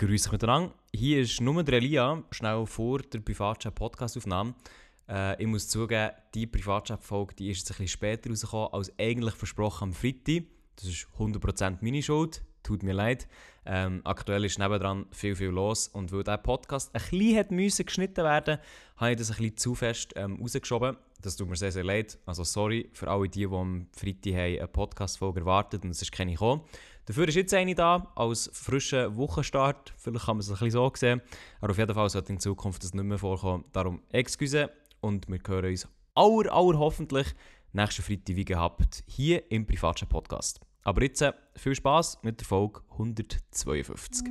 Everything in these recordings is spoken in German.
Grüß euch miteinander. Hier ist nur der Elia, schnell vor der Privatchat-Podcast-Aufnahme. Äh, ich muss zugeben, die Privatchat-Folge die ist jetzt ein bisschen später rausgekommen als eigentlich versprochen am Freitag. Das ist 100% meine Schuld, tut mir leid. Ähm, aktuell ist nebendran viel, viel los und weil dieser Podcast ein bisschen hat geschnitten werden habe ich das ein bisschen zu fest ähm, rausgeschoben. Das tut mir sehr, sehr leid. Also sorry für alle die, die am Freitag eine Podcast-Folge erwartet und es ist keine gekommen. Dafür ist jetzt eine da, als frischer Wochenstart. Vielleicht kann man es ein bisschen so sehen. Aber auf jeden Fall sollte in Zukunft das nicht mehr vorkommen. Darum excuse und wir hören uns aller, aller hoffentlich nächsten Freitag wie gehabt hier im Privatchat Podcast. Aber jetzt äh, viel Spaß mit der Folge 152.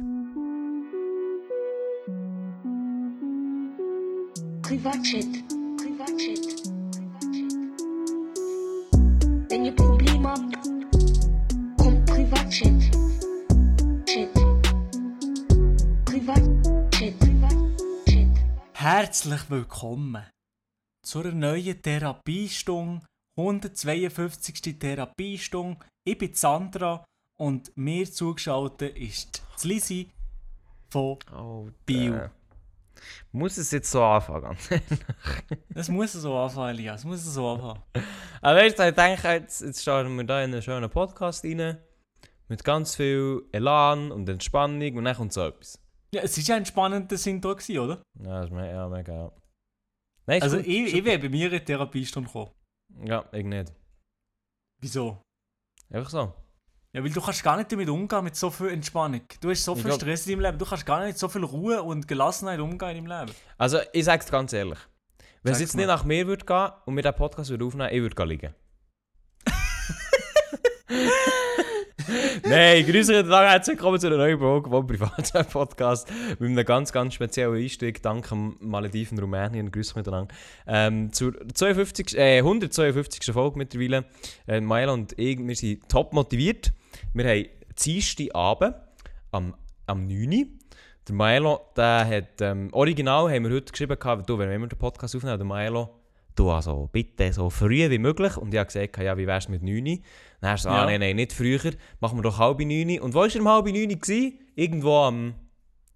Privatchat, Privatchat, Privatchat. Chat. Herzlich willkommen zu einer neuen Therapiestunde, 152. Therapiestunde. Ich bin Sandra und mir zugeschaltet ist Lisi von Oh, Bio. Muss es jetzt so anfangen? Das muss so anfangen, Elias, das muss so anfangen. Aber du, ich denke, jetzt, jetzt starten wir da in einen schönen Podcast rein. Mit ganz viel Elan und Entspannung und dann kommt so etwas. Ja, es war ja ein spannender Sinn da, gewesen, oder? Ja, das ist me ja, mega. Ja. Nein, Also gut, ich, ich wäre bei mir in die Therapiestunde gekommen. okay. Ja, ich nicht. Wieso? Einfach so. Ja, weil du kannst gar nicht damit umgehen, mit so viel Entspannung. Du hast so viel glaub- Stress in deinem Leben, du kannst gar nicht mit so viel Ruhe und Gelassenheit umgehen in deinem Leben. Also, ich sag's ganz ehrlich. Wenn es jetzt nicht mal. nach mir würde gehen und wir den Podcast würde aufnehmen, ich würde liegen. Nein, grüße euch Tag, herzlich willkommen zu einer neuen Folge vom Privatchat-Podcast mit einem ganz, ganz speziellen Einstieg, dank dem Malediven Rumänien, grüße euch miteinander, ähm, zur 52, äh, 152. Folge mittlerweile. Äh, Maela und ich, wir sind top motiviert. Wir haben Dienstag Abend am, am 9. Uhr. Der Maelo, der hat, ähm, original haben wir heute geschrieben, gehabt, du, wenn wir den Podcast aufnehmen, der Maelo, du also bitte so früh wie möglich. Und ich habe gesagt, ja, wie wär's mit 9 Uhr? Dann hast du Ja. ah, nein, nein, nicht früher, machen wir doch halb 9 Uhr. Und wo war er um halb 9 Uhr? gewesen? Irgendwo am, am,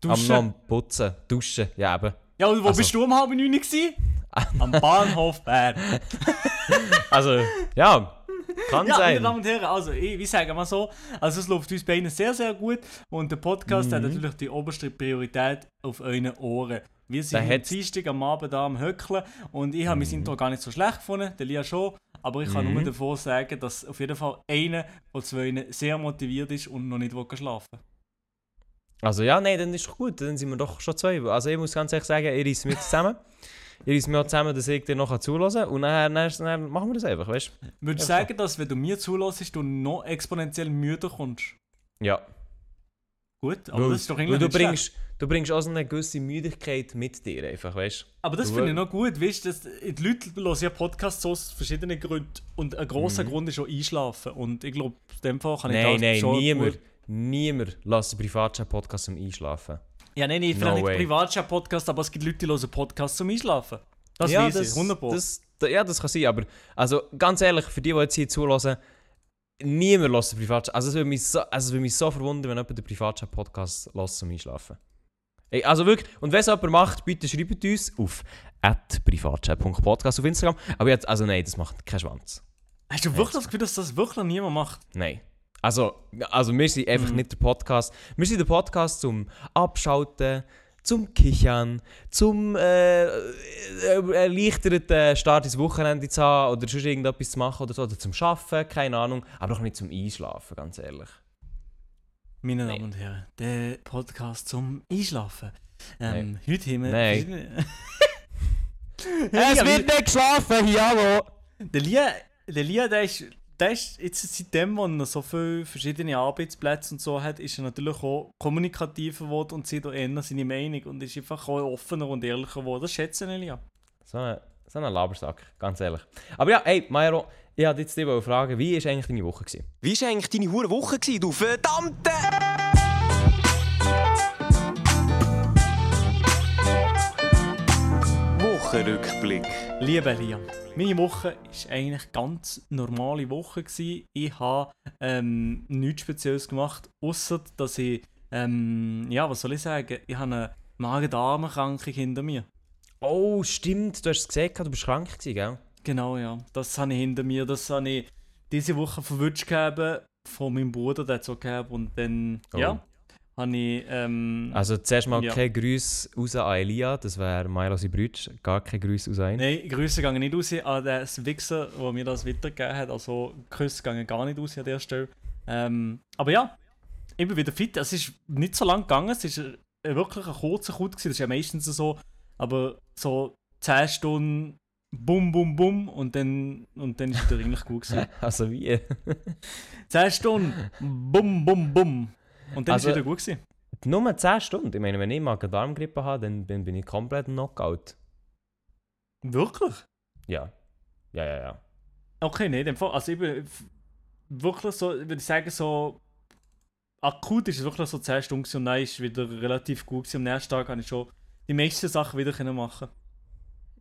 Duschen. am Putzen, Duschen, ja eben. Ja, und wo Also- bist du um halb neun gewesen? Am Bahnhof Bern. Also, ja, kann Ja, meine sein. Damen und Herren, also ich, wie sagen wir so, also es läuft uns beiden sehr, sehr gut und der Podcast Mhm. hat natürlich die oberste Priorität auf euren Ohren. Wir sind am Dienstag am Abend da am Höckeln und ich habe mein Intro gar nicht so schlecht gefunden, der Lia schon, aber ich kann Mhm. nur davor sagen, dass auf jeden Fall einer von zwei sehr motiviert ist und noch nicht will schlafen Also ja, nein, dann ist doch gut, dann sind wir doch schon zwei. Also ich muss ganz ehrlich sagen, ihr reißt mich zusammen. ihr reißt auch zusammen, dass ich dir noch zulassen. Und dann, dann, dann machen wir das einfach, weißt du? Würdest du sagen, dass wenn du mir zulässt, du noch exponentiell müder kommst? Ja. Gut, aber Weil- das ist doch irgendwie du schlecht. Du bringst auch so eine gewisse Müdigkeit mit dir, einfach, weißt du? Aber das finde ich noch gut, weißt du, dass- die Leute hören ja Podcasts aus verschiedenen Gründen und ein grosser Grund ist auch einschlafen und ich glaube, in dem Fall kann ich Mhm. Nein, das nein, schon niemand, gut- niemand lässt einen Privatchat-Podcast zum Einschlafen. Ja, nein, nein, No vielleicht way. nicht Privatchat-Podcast, aber es gibt Leute, die hören Podcasts zum Einschlafen. Das ja, weiß ich, 100 Pro. das, da- ja, das kann sein, aber also ganz ehrlich, für die, die jetzt hier zulassen, niemand lässt Privatchat. Also es würde mich so, also es würde mich so verwundern, wenn jemand den Privatchat-Podcast lässt zum Einschlafen. Ey, also wirklich, und wenn es jemand macht, bitte schreibt uns auf privatchat.podcast auf Instagram. Aber jetzt, also nein, das macht keinen Schwanz. Hast du wirklich das Gefühl, dass das wirklich niemand macht? Nein. Also, also wir sind einfach Mhm. nicht der Podcast. Wir sind der Podcast zum Abschalten, zum Kichern, zum äh, äh, erleichterten Start ins Wochenende zu haben oder sonst irgendetwas zu machen oder so, oder zum Arbeiten, keine Ahnung, aber doch nicht zum Einschlafen, ganz ehrlich. Meine. Damen und Herren, der Podcast zum Einschlafen. Ähm, heute haben wir... Nein. Es Ja, wird nicht geschlafen, hier, hallo! Der Lia, der Lia, der ist, der ist jetzt seitdem, wo er so viele verschiedene Arbeitsplätze und so hat, ist er natürlich auch kommunikativer geworden und sieht auch eher seine Meinung und ist einfach auch offener und ehrlicher geworden. Das schätze ich, Lia. So ein so ein Labersack, ganz ehrlich. Aber ja, hey, Mairo, ich wollte jetzt dich fragen, wie war eigentlich deine Woche? Gewesen? Wie war eigentlich deine hure Woche, gewesen, du verdammte... Wochenrückblick. Lieber Lia, meine Woche war eigentlich eine ganz normale Woche. Gewesen. Ich habe ähm, nichts Spezielles gemacht, außer dass ich Ähm, ja, was soll ich sagen? Ich habe eine Magen-Darm-Erkrankung hinter mir. Oh, stimmt, du hast es gesehen, du bist krank gewesen, gell? Genau, ja. Das habe ich hinter mir. Das habe ich diese Woche verwünscht gehabt von meinem Bruder, der so gehabt. Und dann, Oh. ja, habe ich, ähm, Also zuerst mal Ja. kein Grüß raus an Elia, das wäre Milo Bruder, gar kein Grüß raus an ihn. Nein, Grüße gehen nicht raus an den Wichser, der mir das weitergegeben hat. Also Grüße gehen gar nicht raus an der Stelle. Ähm, aber ja, ich bin wieder fit. Es ist nicht so lang gegangen. Es ist äh, wirklich ein kurzer Kut. gewesen. Das ist ja meistens so. Aber so 10 Stunden bum, bum, bum und dann, und dann ist wieder eigentlich gut gewesen. Also wie? 10 Stunden bum, bum, bum. Und dann Also- ist es wieder gut gewesen. Nur 10 Stunden. Ich meine, wenn ich Magen-Darm-Grippe habe, dann bin, bin ich komplett Knockout. Wirklich? Ja. Ja, ja, ja. Okay, nein, in dem Fall. Also ich bin wirklich so, würde ich sagen, so akut ist es wirklich so 10 Stunden und dann ist es wieder relativ gut gewesen. Am nächsten Tag kann ich schon die meisten Sachen wieder machen.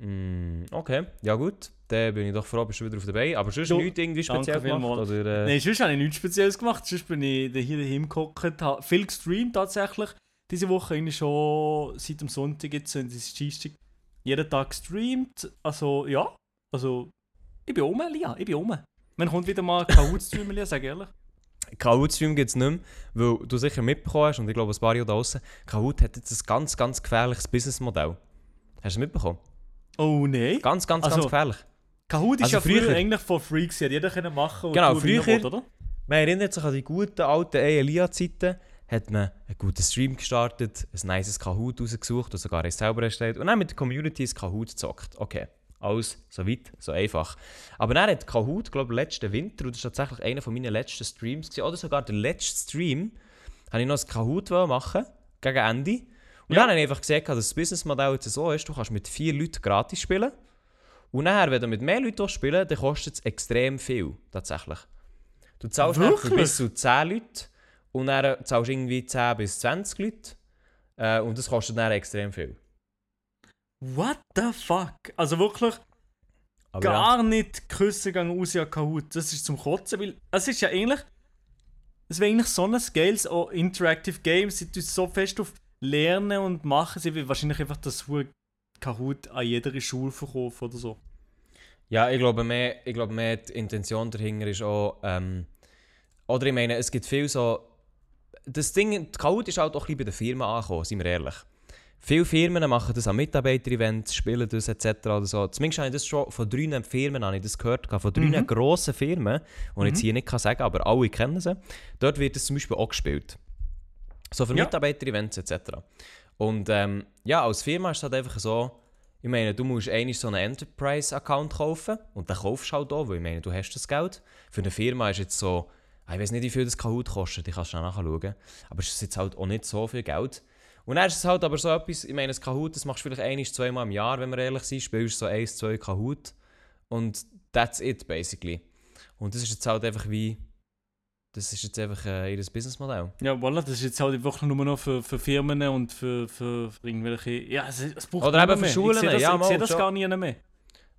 Mm, okay, ja gut. Dann bin ich doch froh, bist du wieder auf der Beine. Aber sonst Du, nichts irgendwie danke speziell gemacht? Oder, äh, Nein, sonst habe ich nichts Spezielles gemacht. Sonst bin ich hier daheim gehockt, habe viel gestreamt tatsächlich. Diese Woche eigentlich schon seit dem Sonntag jetzt, und es ist Dienstag, jeden Tag gestreamt. Also ja, also ich bin um, Lia, ich bin um. Man kommt wieder mal Kahoot streamen, Lia, sag ehrlich. Kahoot-Stream gibt es nicht mehr, weil du sicher mitbekommen hast, und ich glaube, ein paar Jahre da draussen, Kahoot hat jetzt ein ganz, ganz gefährliches Businessmodell. Hast du es mitbekommen? Oh nein. Ganz, ganz, Also, ganz gefährlich. Kahoot ist Also ja früher, früher- eigentlich free gewesen, hat jeder können machen und Genau, er früher- will, oder? Man erinnert sich an die guten alten Elia-Zeiten, hat man einen guten Stream gestartet, ein nices Kahoot rausgesucht, das sogar ich selber erstellt und dann mit der Community ein Kahoot gezockt. Okay, alles so weit, so einfach. Aber dann hat Kahoot, glaube ich, letzten Winter, und das war tatsächlich einer von meinen letzten Streams, gewesen, oder sogar der letzte Stream, habe ich noch ein Kahoot machen gegen Ende. Und Ja. dann habe ich einfach gesehen, dass das Businessmodell jetzt so ist, du kannst mit vier Leuten gratis spielen. Und nachher, wenn du mit mehr Leuten spielen dann kostet es extrem viel, tatsächlich. Du zahlst für bis zu 10 Leute und dann zahlst du irgendwie 10 bis 20 Leute. Äh, und das kostet dann extrem viel. What the fuck? Also wirklich Aber ja, gar nicht küssen gegangen aus ja Kahoot. Das ist zum Kotzen, weil es ist ja eigentlich. Es wäre eigentlich so ein Scales auch Interactive Games, sie tun so fest auf Lernen und Machen. Sie will wahrscheinlich einfach das Kahoot an jeder Schule verkaufen oder so. ja ich, glaube mehr, ich glaube mehr, die Intention dahinter ist auch. Ähm, oder ich meine, es gibt viel so. Das Ding, Kahoot ist halt auch ein bisschen bei den Firmen angekommen, sind wir ehrlich. Viele Firmen machen das an Mitarbeiter-Events, spielen das etc. Oder so. Zumindest habe ich das schon von drei Firmen habe ich das gehört, von drei Mhm. grossen Firmen, die ich jetzt hier nicht kann sagen kann, aber alle kennen sie. Dort wird es zum Beispiel auch gespielt. So für Ja. Mitarbeiter-Events etc. Und ähm, ja, als Firma ist es halt einfach so, ich meine, du musst eigentlich so einen Enterprise-Account kaufen und den kaufst du halt auch, weil ich meine, du hast das Geld. Für eine Firma ist jetzt so, ah, ich weiß nicht, wie viel das Kahoot kostet, ich kann schnell nachschauen, aber es ist jetzt halt auch nicht so viel Geld. Und dann ist es halt aber so etwas, ich meine, das Kahoot, das machst du vielleicht ein, zweimal im Jahr, wenn wir ehrlich sind, spielst so eins, zwei Kahoot und that's it, basically. Und das ist jetzt halt einfach wie, das ist jetzt einfach äh, ihr Businessmodell. Ja, voilà, das ist jetzt halt wirklich nur noch für, für Firmen und für, für, für irgendwelche. Ja, es, es braucht Oder eben für mehr. Schulen, Ich sehe das, ja, ich sehe das gar nie mehr.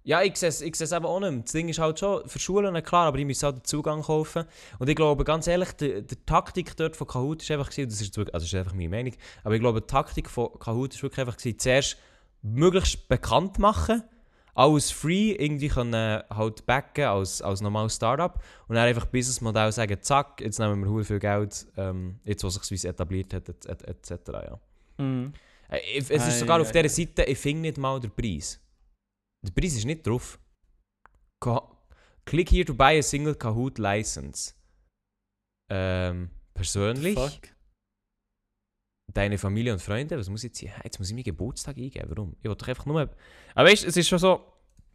Ja, ich sehe es ich sehe es eben auch nicht mehr. Das Ding ist halt schon, für Schulen klar, aber die müssen halt den Zugang kaufen. Und ich glaube, ganz ehrlich, die, die Taktik dort von Kahoot ist einfach gewesen, das ist, wirklich, also das ist einfach meine Meinung, aber ich glaube, die Taktik von Kahoot ist wirklich einfach gewesen, zuerst möglichst bekannt machen, alles free irgendwie können halt backen als, als normales Startup und dann einfach Businessmodell sagen, zack, jetzt nehmen wir viel Geld, ähm, jetzt wo sich etabliert hat, etc. Et, et cetera, ja. Äh, Es ist Ei, sogar auf ei, dieser Seite, ich finde nicht mal den Preis. Der Preis ist nicht drauf. Click here to buy a single Kahoot license. Ähm, persönlich, Fuck. Deine Familie und Freunde, was muss ich jetzt hier? Jetzt muss ich meinen Geburtstag eingeben, warum? Ich will doch einfach nur... Aber weißt du, es ist schon so,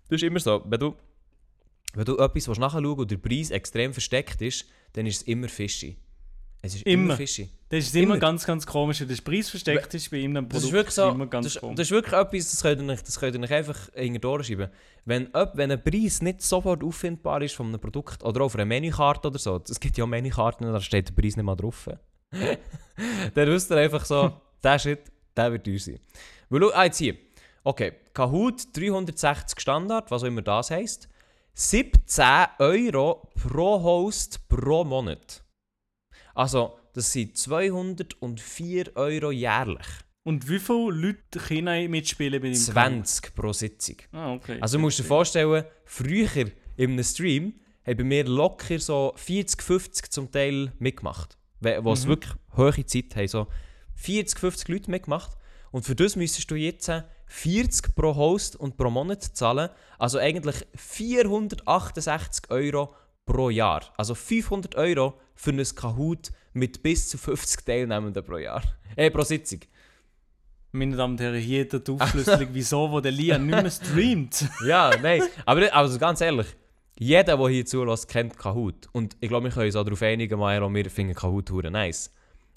das ist immer so, wenn du, wenn du etwas willst nachschauen und der Preis extrem versteckt ist, dann ist es immer fishy. Es ist immer, Immer. fishy. Das ist immer, Immer. ganz, ganz komisch, wenn der Preis versteckt ist bei ihm. Das ist wirklich so, immer ganz das, ist- komisch. das ist wirklich etwas, das könnt ihr nicht, das könnt ihr nicht einfach hinter die Ohren schieben. Wenn, wenn ein Preis nicht sofort auffindbar ist von einem Produkt oder auf einer Menükarte oder so, es gibt ja auch Menükarten, da steht der Preis nicht mal drauf. Dann wisst ihr einfach so, der Shit, der wird teuer sein. Weil, ah, jetzt hier. Okay, Kahoot 360 Standard, was auch immer das heisst. 17 Euro pro Host pro Monat. Also, das sind 204 Euro jährlich. Und wie viele Leute können mitspielen bei dem 20 pro Sitzung. Ah, okay. Also du musst dir vorstellen, früher in einem Stream haben bei mir locker so 40, 50 zum Teil mitgemacht. Wo es Mhm. wirklich hohe Zeit haben. So 40, 50 Leute mitgemacht. Und für das müsstest du jetzt 40 pro Host und pro Monat zahlen. Also eigentlich 468 Euro pro Jahr. Also 500 Euro für ein Kahoot mit bis zu 50 Teilnehmenden pro Jahr. Äh, pro Sitzung. Meine Damen und Herren, hier die Aufschlüsselung, wieso, wo der Lian nicht mehr streamt. Ja, nein. Aber also ganz ehrlich, jeder, der hier zulässt, kennt Kahoot. Und ich glaube, wir können uns auch darauf einigen, Maero, wir finden Kahoot hure nice.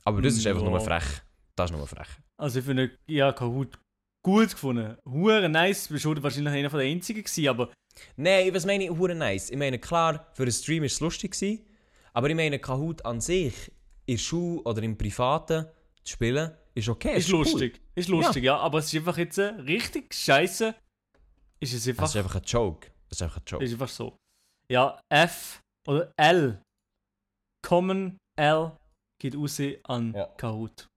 Aber das ist einfach Ja. nur frech. Das ist nur frech. Also ich finde, ja, Kahoot gut gefunden. Hure nice, bist du wahrscheinlich einer den einzigen gewesen, aber Nein, was meine ich hure nice? Ich meine, klar, für einen Stream war es lustig, gewesen, aber ich meine, Kahoot an sich, in der Schule oder im Privaten zu spielen, ist okay. ist cool. lustig. Ist lustig, ja. aber es ist einfach jetzt äh, richtig scheiße. Ist es einfach, Das ist einfach ein Joke. Das ist einfach ein Joke. ist einfach so. Ja, F oder L. Common L geht raus an Ja. Kahoot.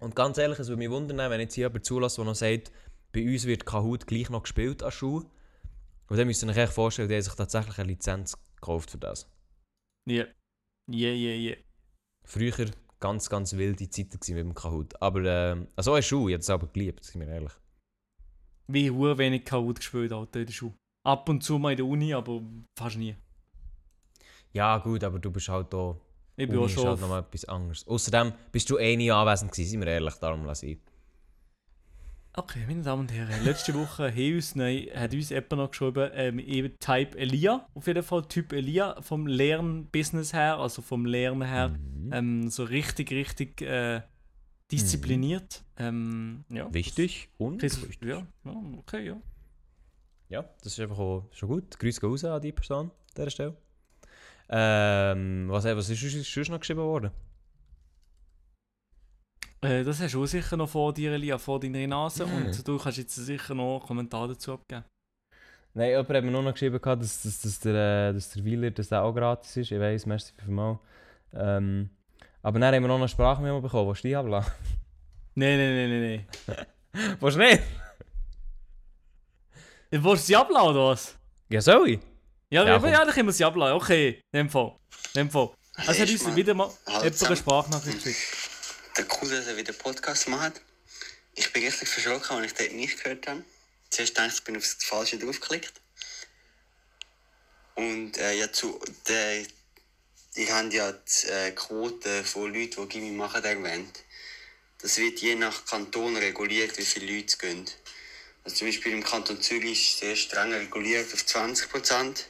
Und ganz ehrlich, es würde mich wundern, wenn jetzt hier jemand zulässt, der noch sagt, bei uns wird Kahoot gleich noch gespielt an Schule. Und dann müsst ihr euch echt vorstellen, der hat sich tatsächlich eine Lizenz gekauft für das. Ja. Yeah, yeah, yeah. Früher ganz, ganz wilde Zeiten mit dem Kahoot. Aber ähm, also eine Schule, ich habe es aber geliebt, sind wir ehrlich. Wie hure wenig Kahoot gespielt Alter, in der Schule. Ab und zu mal in der Uni, aber fast nie. Ja gut, aber du bist halt da. Ich bin Uni auch ist schon. halt nochmal etwas anderes. Außerdem bist du eh nie anwesend gewesen, sind wir ehrlich, darum lasse ich. Okay, meine Damen und Herren, letzte Woche hat uns, neu, hat uns jemand noch geschrieben, ähm, eben Type Elia, auf jeden Fall Typ Elia, vom Lernbusiness her, also vom Lernen her, Mhm. ähm, so richtig, richtig äh, diszipliniert. Ähm, ja. Wichtig und ja, ja, okay, ja. Ja, das ist einfach auch schon gut. Gehen raus an die Person an dieser Stelle. Ähm, was, was ist sonst- noch geschrieben worden? Äh, das hast du sicher noch vor dir, Elia, vor deiner Nase Mhm. und du kannst jetzt sicher noch einen Kommentar dazu abgeben. Nein, jemand hat mir nur noch geschrieben, dass, dass, dass, der, dass der Wheeler dass der auch gratis ist. Ich weiss, merci vielmals. Ähm, aber dann haben wir noch eine Sprachmemo bekommen. Willst du die abladen? Nein, nein, nein, nein, nein. Willst du nicht? Du Willst du sie abladen oder was? Ja, soll ich? Ja, Ja, ja, komm. ja, dann können wir sie abladen. Okay, in dem Fall. In dem Fall. Also hat uns wieder mal Hallo jemand eine. Sprachnachricht geschickt. Der cool, dass er wieder Podcast macht. Ich bin richtig verschrocken, als ich das nicht gehört habe. Zuerst dachte ich, ich bin aufs Falsche draufgeklickt. Und äh, ja, zu, der, ich habe ja die äh, Quote von Leuten, die Gimmi machen, erwähnt. Das wird je nach Kanton reguliert, wie viele Leute es gehen. Also zum Beispiel im Kanton Zürich ist es sehr streng reguliert auf 20 Prozent.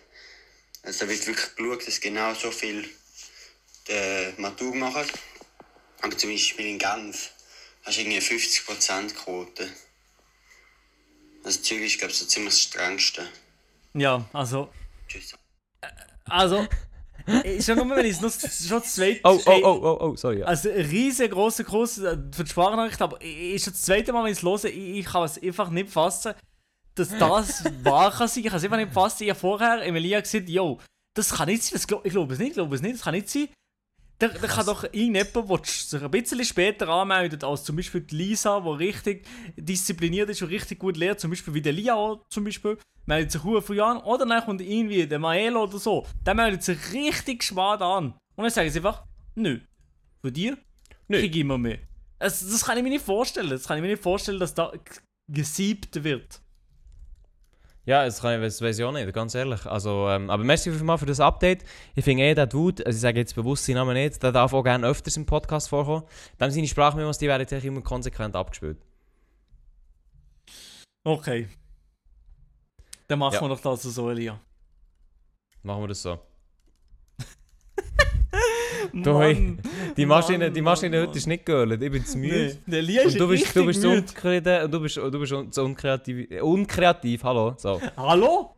Also da wird wirklich geschaut, dass genau so viel äh, Matur machen. Aber zum Beispiel in Genf hast du irgendwie eine 50% Quote. Also Zürich ist, glaube ich, so ziemlich das strengste. Ja, also. Tschüss. Also. Schon nur, wenn ich es noch schon das zweite. Oh, oh, oh, oh, oh, sorry. Ja. Also, riesengroßer Kurs für die Sprachnachricht, aber ich- ist schon das zweite Mal, wenn ich es höre, ich, ich kann es einfach nicht fassen, dass das wahr kann sein. Ich kann es einfach nicht fassen. Ich habe vorher Emilia gesagt, yo, das kann nicht sein. Das glaub, ich glaube es nicht, ich glaube es nicht, das kann nicht sein. Da, da kann doch irgendjemand, der sich ein bisschen später anmeldet, als zum Beispiel die Lisa, die richtig diszipliniert ist und richtig gut lernt, zum Beispiel wie der Lia auch, zum Beispiel, meldet sich früh an. Oder dann kommt irgendwie der Maelo oder so, der meldet sich richtig spät an. Und dann sagen sie einfach, nö, von dir Nö. krieg ich immer mehr. Das, das kann ich mir nicht vorstellen. Das kann ich mir nicht vorstellen, dass da gesiebt wird. Ja, das, kann ich, das weiß ich auch nicht, ganz ehrlich. Also, ähm, aber merci vielmals für das Update. Ich finde eh, der Dude, also ich sage jetzt bewusst seinen Namen nicht, der darf auch gerne öfters im Podcast vorkommen. Dann seine Sprachmemos, die werden jetzt immer konsequent abgespielt. Okay. Dann machen Ja. wir doch das so, Elia. Machen wir das so. Du, hey, Die Maschine, die Maschine heute ist nicht geölt, ich bin zu müde. Nee, der Und du bist, du bist müde. unzufrieden und du bist, du bist un, zu unkreativ, unkreativ, hallo. So. Hallo?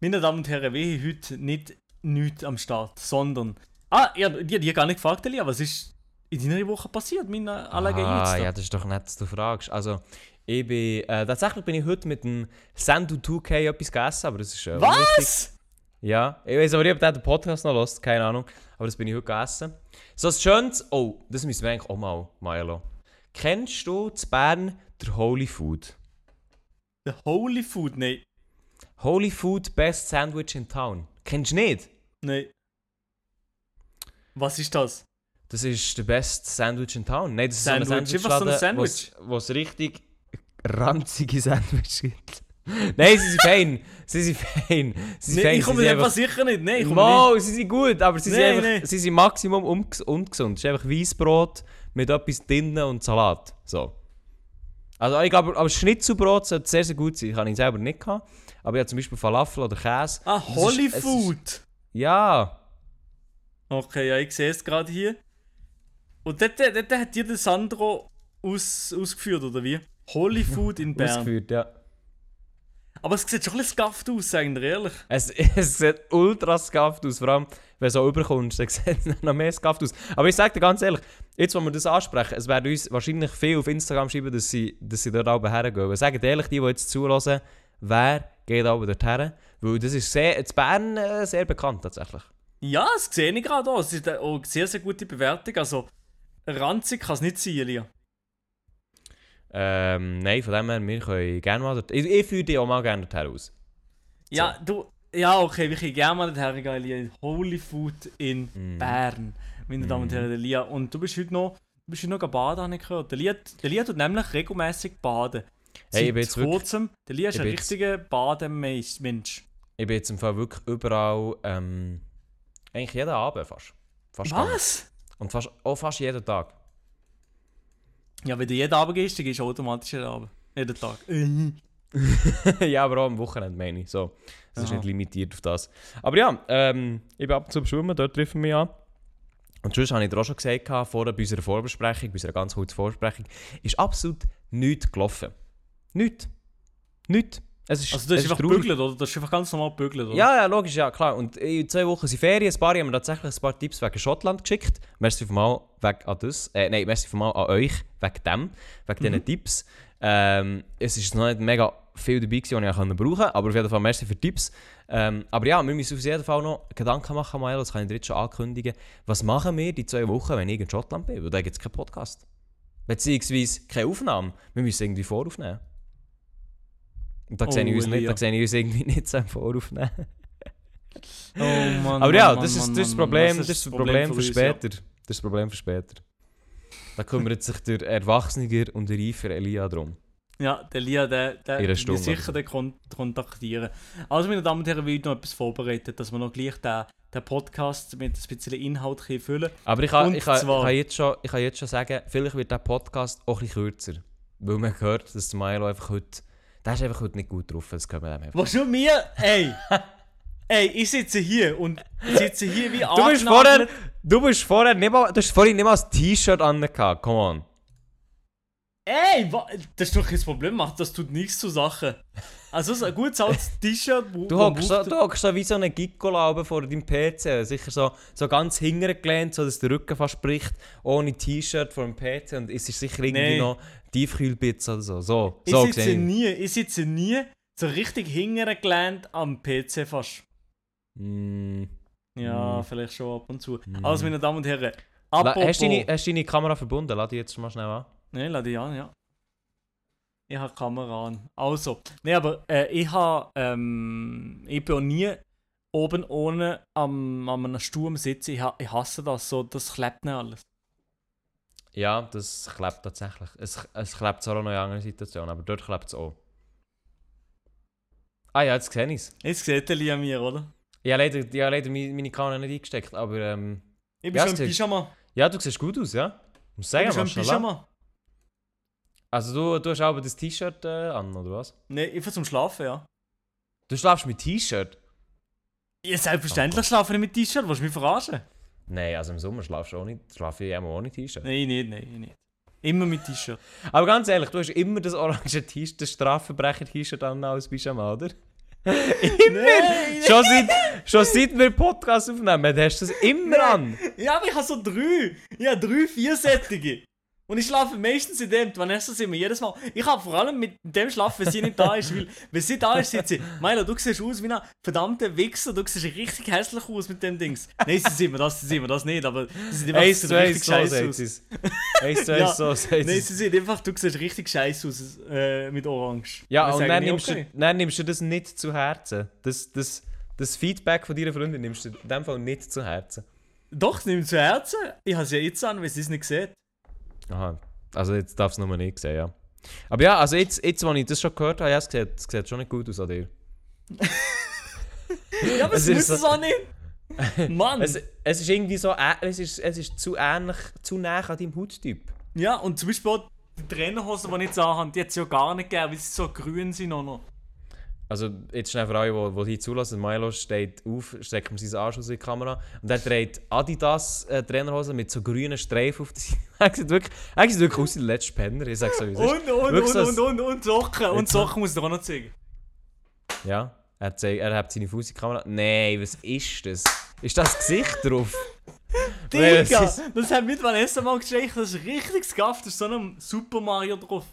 Meine Damen und Herren, wir haben heute nicht nichts am Start, sondern... Ah, ja, die, die gar nicht gefragt, Elia, was ist in deiner Woche passiert, meine Allergie Ah, jetzt? ja, das ist doch nett, dass du fragst. Also, ich bin, äh, tatsächlich bin ich heute mit dem Sandu 2K etwas gegessen, aber das ist äh, unwichtig. Ja, ich weiß aber nicht, ob der den Podcast noch hört, keine Ahnung. Aber das bin ich heute gegessen. So ein schönes... Oh, das müssen wir eigentlich auch mal lassen. Kennst du zu Bern der Holy Food? Der Holy Food, nein. Holy Food Best Sandwich in Town. Kennst du nicht? Nein. Was ist das? Das ist der beste Sandwich in Town. Nein, das ist Sandwich, so ein einfach so ein Sandwich. wo es richtig ranzige Sandwich gibt. Nein, sie sind fein. Sie sind fein. Sie sind Nee, fein. ich komme sie einfach sicher nicht. Nein, ich komme Mal, sie sind gut, aber sie, Nee, sind, einfach, nee. sie sind maximum unges ungesund. Es ist einfach Weissbrot mit etwas drinnen und Salat. So. Also ich glaube, aber Schnitzelbrot sollte sehr, sehr gut sein. Ich habe ihn selber nicht gehabt. Aber ich habe zum Beispiel Falafel oder Käse. nicht. Ah, ist- Holy ist- Food. Ja. Okay, ja, ich sehe es gerade hier. Und dort, dort hat dir der Sandro aus, ausgeführt, oder wie? Holy Food in Bern. Ausgeführt, ja. Aber es sieht schon ein bisschen skafft aus, sagen wir ehrlich. Es, es sieht ultra skafft aus, vor allem wenn du so überkommst, dann sieht es noch mehr skafft aus. Aber ich sage dir ganz ehrlich, jetzt, wo wir das ansprechen, es werden uns wahrscheinlich viel auf Instagram schreiben, dass sie, dass sie dort oben hergehen. Sagt ehrlich, die, die jetzt zulassen, wer geht oben dort her? Weil das ist sehr, in Bern äh, sehr bekannt tatsächlich. Ja, das sehe ich gerade auch. Es ist auch eine sehr, sehr gute Bewertung. Also, ranzig kann es nicht sein, Elia. Ähm, nein, von dem her, wir können gerne mal dort... Ich, ich führe dich auch mal gerne dorthin aus. Ja, du. Ja, okay, wir können gerne mal dorthin gehen, Elia. Holy Food in Mhm. Bern. Meine Damen und Herren, der Elia. Und du bist heute noch, du bist heute noch baden, habe ich gehört. Elia, Elia tut nämlich regelmäßig baden. Hey, ich bin jetzt kurzem. Der Elia ist ein richtiger Bademensch. Ich bin jetzt im Fall wirklich überall... Ähm, eigentlich jeden Abend fast. fast. Was? Und fast, auch fast jeden Tag. Ja, wenn du jeden Abend gehst, dann gehst du automatisch jeden Abend. Jeden Tag. ja, aber auch am Wochenende meine ich. So. Das ist nicht limitiert auf das. Aber ja, ähm, ich bin ab und zu Schwimmen, dort treffen wir mich an. Und sonst habe ich dir auch schon gesagt, vorher bei unserer Vorbesprechung, bei unserer ganz kurzen Vorbesprechung, ist absolut nichts gelaufen. Nichts. Nichts. Es ist, Also, du hast ist einfach traurig. bügelt, oder? Du hast einfach ganz normal bügelt, oder? Ja, ja, logisch, ja, klar. Und in zwei Wochen sind Ferien. Ein paar haben mir tatsächlich ein paar Tipps wegen Schottland geschickt. Merci mal wegen an das. Äh, nein, merci mal an euch wegen dem, wegen diesen Tipps. Ähm, es ist noch nicht mega viel dabei, gewesen, was ich auch brauchen konnte, aber auf jeden Fall merci für die Tipps. Ähm, aber ja, wir müssen auf jeden Fall noch Gedanken machen, Mael, das kann ich dir jetzt schon ankündigen. Was machen wir die zwei Wochen, wenn ich in Schottland bin? Weil da gibt es keinen Podcast. Beziehungsweise keine Aufnahme. Wir müssen irgendwie voraufnehmen. Und da Oh, sehe ich uns nicht, Elia. da sehe ich uns irgendwie nicht so voraufnehmen. Oh Mann. Aber ja, Mann, das ist, Mann, das ist das Mann, Problem, Mann. das ist das Problem für uns, ja. später. Das ist das Problem für später. Da kümmert sich der erwachsener und reifer Elia drum. Ja, der Lia, der, der Stunde sicher den kon kontaktieren. Also, meine Damen und Herren, will ich noch etwas vorbereitet, dass wir noch gleich den, den Podcast mit ein bisschen Inhalt können füllen Aber ich kann, ich, kann, ich, kann jetzt schon, ich kann jetzt schon sagen, vielleicht wird der Podcast auch ein bisschen kürzer. Weil man hört, dass der Milo einfach heute... Der ist einfach heute nicht gut drauf, das können wir einfach. Was schon mir? Ey! Ey, ich sitze hier und sitze hier wie Du bist vorher... Du bist vorher nicht mal... Du hast vorhin nicht mal ein T-Shirt an gehabt, come on. Ey, das ist doch kein Problem, macht das tut nichts zur Sache. Also so ein gutes altes T-Shirt, Du hockst so, du hockst so wie so eine Gigolo vor deinem PC. Sicher so, so ganz hintergelehnt, so dass der Rücken fast bricht, ohne T-Shirt vor dem PC und es ist sicher irgendwie Nee. noch Tiefkühlpizza oder so. So, Ich so sitze gesehen. nie, ich sitze nie so richtig hintergelehnt am PC fast. Mm. Ja, Mm. vielleicht schon ab und zu. Also, meine Damen und Herren, apropos... hast, du deine, hast deine Kamera verbunden? Lass die jetzt mal schnell an. Nein, lade ich an, ja. Ich habe die Kamera an. Also, nee, aber äh, ich habe, ähm, ich bin auch nie oben ohne am, an einem Sturm sitzen. Ich, ha, ich hasse das so, das klebt nicht alles. Ja, das klebt tatsächlich. Es, es klebt zwar auch noch in anderen Situationen, aber dort klebt es auch. Ah ja, jetzt sehe ich es. Jetzt sieht der Lia mir, oder? Ich habe leider, ich habe leider meine, Kamera nicht eingesteckt, aber ähm, Ich bin Ja, schon im Pyjama. ja, du siehst gut aus, ja? Ich muss Ich sagen, bin schon im. Pyjama. Also du, du hast aber das T-Shirt äh, an, oder was? Nein, einfach zum Schlafen, ja. Du schlafst mit T-Shirt? Ja, selbstverständlich schlafe ich mit T-Shirt. Willst du mich verarschen? Nein, also im Sommer schlafst du auch nicht, schlafe ich immer ohne T-Shirt. Nein, nicht, nein, nicht. Immer mit T-Shirt. Aber ganz ehrlich, du hast immer das orange T-Shirt, das Strafverbrecher-T-Shirt an als Pyjama, oder? Nein, schon, seit, schon seit wir Podcast aufnehmen, hast du das immer an. Ja, aber ich habe so drei. Ja, drei, viersättige. Und ich schlafe meistens in dem, Vanessa sind wir jedes Mal. Ich habe vor allem mit dem schlafen, wenn sie nicht da ist, weil wenn sie da ist, sagt sie, Milo, du siehst aus wie ein verdammter Wichser, du siehst richtig hässlich aus mit dem Dings. Nein, sie sind wir das, sie sind wir das nicht, aber sie sieht einfach sieht eins richtig so scheiße aus. Eins zu eins so Nein, sie sieht einfach, du siehst richtig scheiße aus äh, mit Orange. Ja, und sagen dann nimmst, okay. du, dann nimmst du das nicht zu Herzen. Das, das, das Feedback von deiner Freundin nimmst du in dem Fall nicht zu Herzen. Doch, nehme zu Herzen. Ich habe es ja jetzt an, weil sie es nicht sieht. Aha, also jetzt darf es nur nicht sehen, ja. Aber ja, also jetzt, jetzt, als ich das schon gehört habe, ja, es sieht, es sieht schon nicht gut aus an dir. Ja, aber Es es muss so- es auch nicht. Mann! Es, es ist irgendwie so, es ist, es ist zu ähnlich, zu nah an deinem Hauttyp. Ja, und zum Beispiel auch die Trainerhosen, die ich jetzt anhabe, die hat es ja gar nicht gegeben, weil sie so grün sind auch noch. Also jetzt schnell für alle, die, die hier zulassen, Milo steht auf, streckt mir seinen Arsch aus in die Kamera und er trägt Adidas äh, Trainerhosen mit so grünen Streifen auf der Seite. er sieht wirklich, er sieht wirklich aus wie der letzte Penner, ich sag's so wie es ist. Und, und, und, so ein- und, und, und Socken. Und Socken muss ich dir auch noch zeigen. Ja, er, zeigt, er hat seine Fuß in die Kamera. Nein, was ist das? Ist das Gesicht drauf? Digga, das das, ist- hat mit Vanessa mal gestreicht, das ist richtig scuff, da ist so ein Super Mario drauf.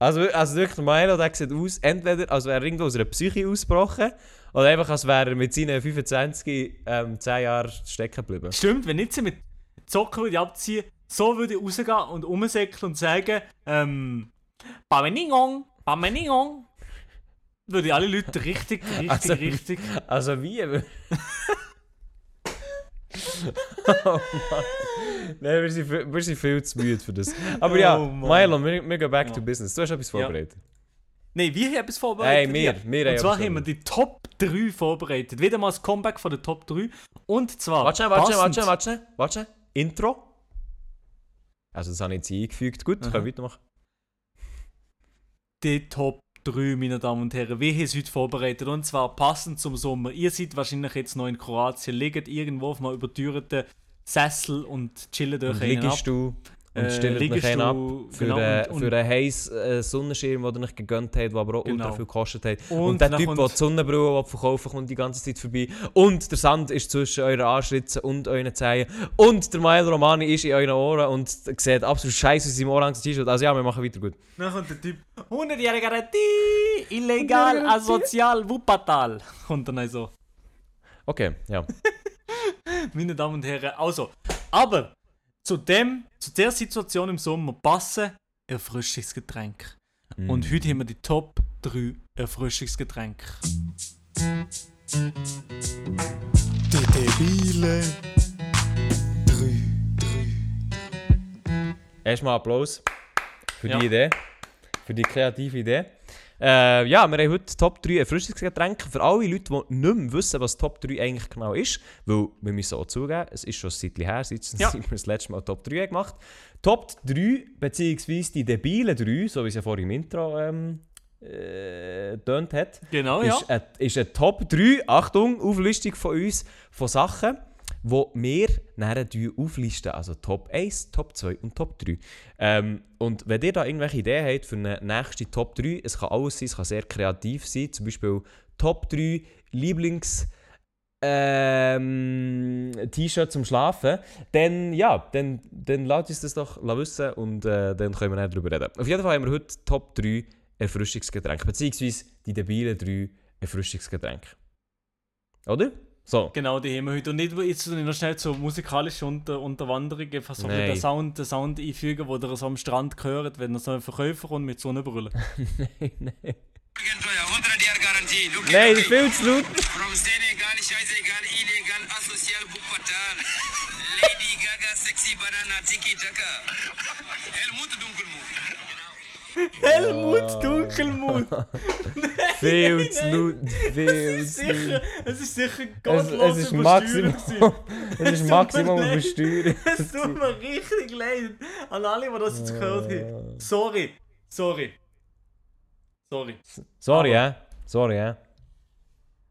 Also, also wirklich, Milo, der sieht aus, entweder als wäre er irgendwo aus einer Psyche ausgebrochen oder einfach als wäre er mit seinen 25 ähm, 10 Jahren stecken geblieben. Stimmt, wenn ich sie mit Socken würde abziehen, so würde ich rausgehen und rumsäckeln und sagen, ähm, Bameningong, Bameningong, würde ich alle Leute richtig, richtig, Also- richtig... Also wie? oh Mann. Nein, wir sind, wir sind viel zu müde für das. Aber ja, Oh. Milo, wir, wir gehen back Ja. to business. Du hast etwas Ja. vorbereitet. Nein, wir haben etwas vorbereitet. Hey, wir, wir haben Und zwar haben wir die Top 3 vorbereitet. Wieder mal das Comeback von der Top 3. Und zwar. Warte, warte, warte, warte, warte. Intro. Also das habe ich jetzt eingefügt. Gut, Aha. können wir weitermachen. Die Top 3, meine Damen und Herren. Wir haben es heute vorbereitet. Und zwar passend zum Sommer. Ihr seid wahrscheinlich jetzt noch in Kroatien, liegt irgendwo auf einem übertürten Sessel und chillen euch Und ab. liegst du und Äh, liegst einen ab für, genau, einen, und- für einen heißen äh, Sonnenschirm, den ihr nicht gegönnt habt, der aber auch Genau. ultra viel gekostet hat. Und, Und der Typ, der die Sonnenbrille verkaufen kommt die ganze Zeit vorbei. Und der Sand ist zwischen euren Anschritzen und euren Zehen. Und der Milo Romani ist in euren Ohren und sieht absolut scheiße aus seinem orangen T-Shirt. Also ja, wir machen weiter gut. Dann kommt der Typ. 100-jährige Garantie, illegal, asozial, Wuppertal. Kommt dann so. Okay, ja. Meine Damen und Herren, also, aber zu dem, zu der Situation im Sommer passen Erfrischungsgetränke. Und heute haben wir die Top 3 Erfrischungsgetränke. Die debile 3. Erstmal Applaus für Ja. die Idee. Für die kreative Idee. Äh, ja, wir haben heute Top 3 Erfrischungsgetränke. Für alle Leute, die nicht mehr wissen, was Top 3 eigentlich genau ist, weil wir müssen auch zugeben, es ist schon ein Zeitchen her, seit Ja. wir das letzte Mal Top 3 haben gemacht Top 3, beziehungsweise die debilen 3, so wie es ja vorhin im Intro ähm, äh, hat, Genau, ja. ist, ein, ist ein Top 3, Achtung, Auflistung von uns, von Sachen, die wir nachher auflisten. Also Top 1, Top 2 und Top 3. Ähm, und wenn ihr da irgendwelche Ideen habt für eine nächste Top 3, es kann alles sein, es kann sehr kreativ sein, zum Beispiel Top 3 Lieblings- ähm, T-Shirt zum Schlafen, dann ja, dann, dann lasst uns das doch wissen und äh, dann können wir darüber reden. Auf jeden Fall haben wir heute Top 3 Erfrischungsgetränke, beziehungsweise die debilen 3 Erfrischungsgetränke. Oder? So. Genau, die haben wir heute. Und nicht jetzt noch schnell zur musikalischen Unter Unterwanderung, einfach so den Sound, den Sound einfügen, wo ihr so am Strand hört, wenn so ein Verkäufer kommt mit so einer Brille. nein, nein. 100 Jahre Garantie. Look Nein, das viel zu laut. From Senegal, scheißegal, illegal, asozial, Wuppertal. Lady Gaga, sexy banana, tiki taka. Helmut Dunkelmut. Helmut Dunkelmut! Viel zu. Viel Es ist sicher, sicher Es, gottlos es ist Maximum. es ist Maximum übersteuert. Es tut mir richtig leid an alle, die das jetzt gehört haben. Sorry, sorry. Sorry. Sorry, ja. Sorry, ja.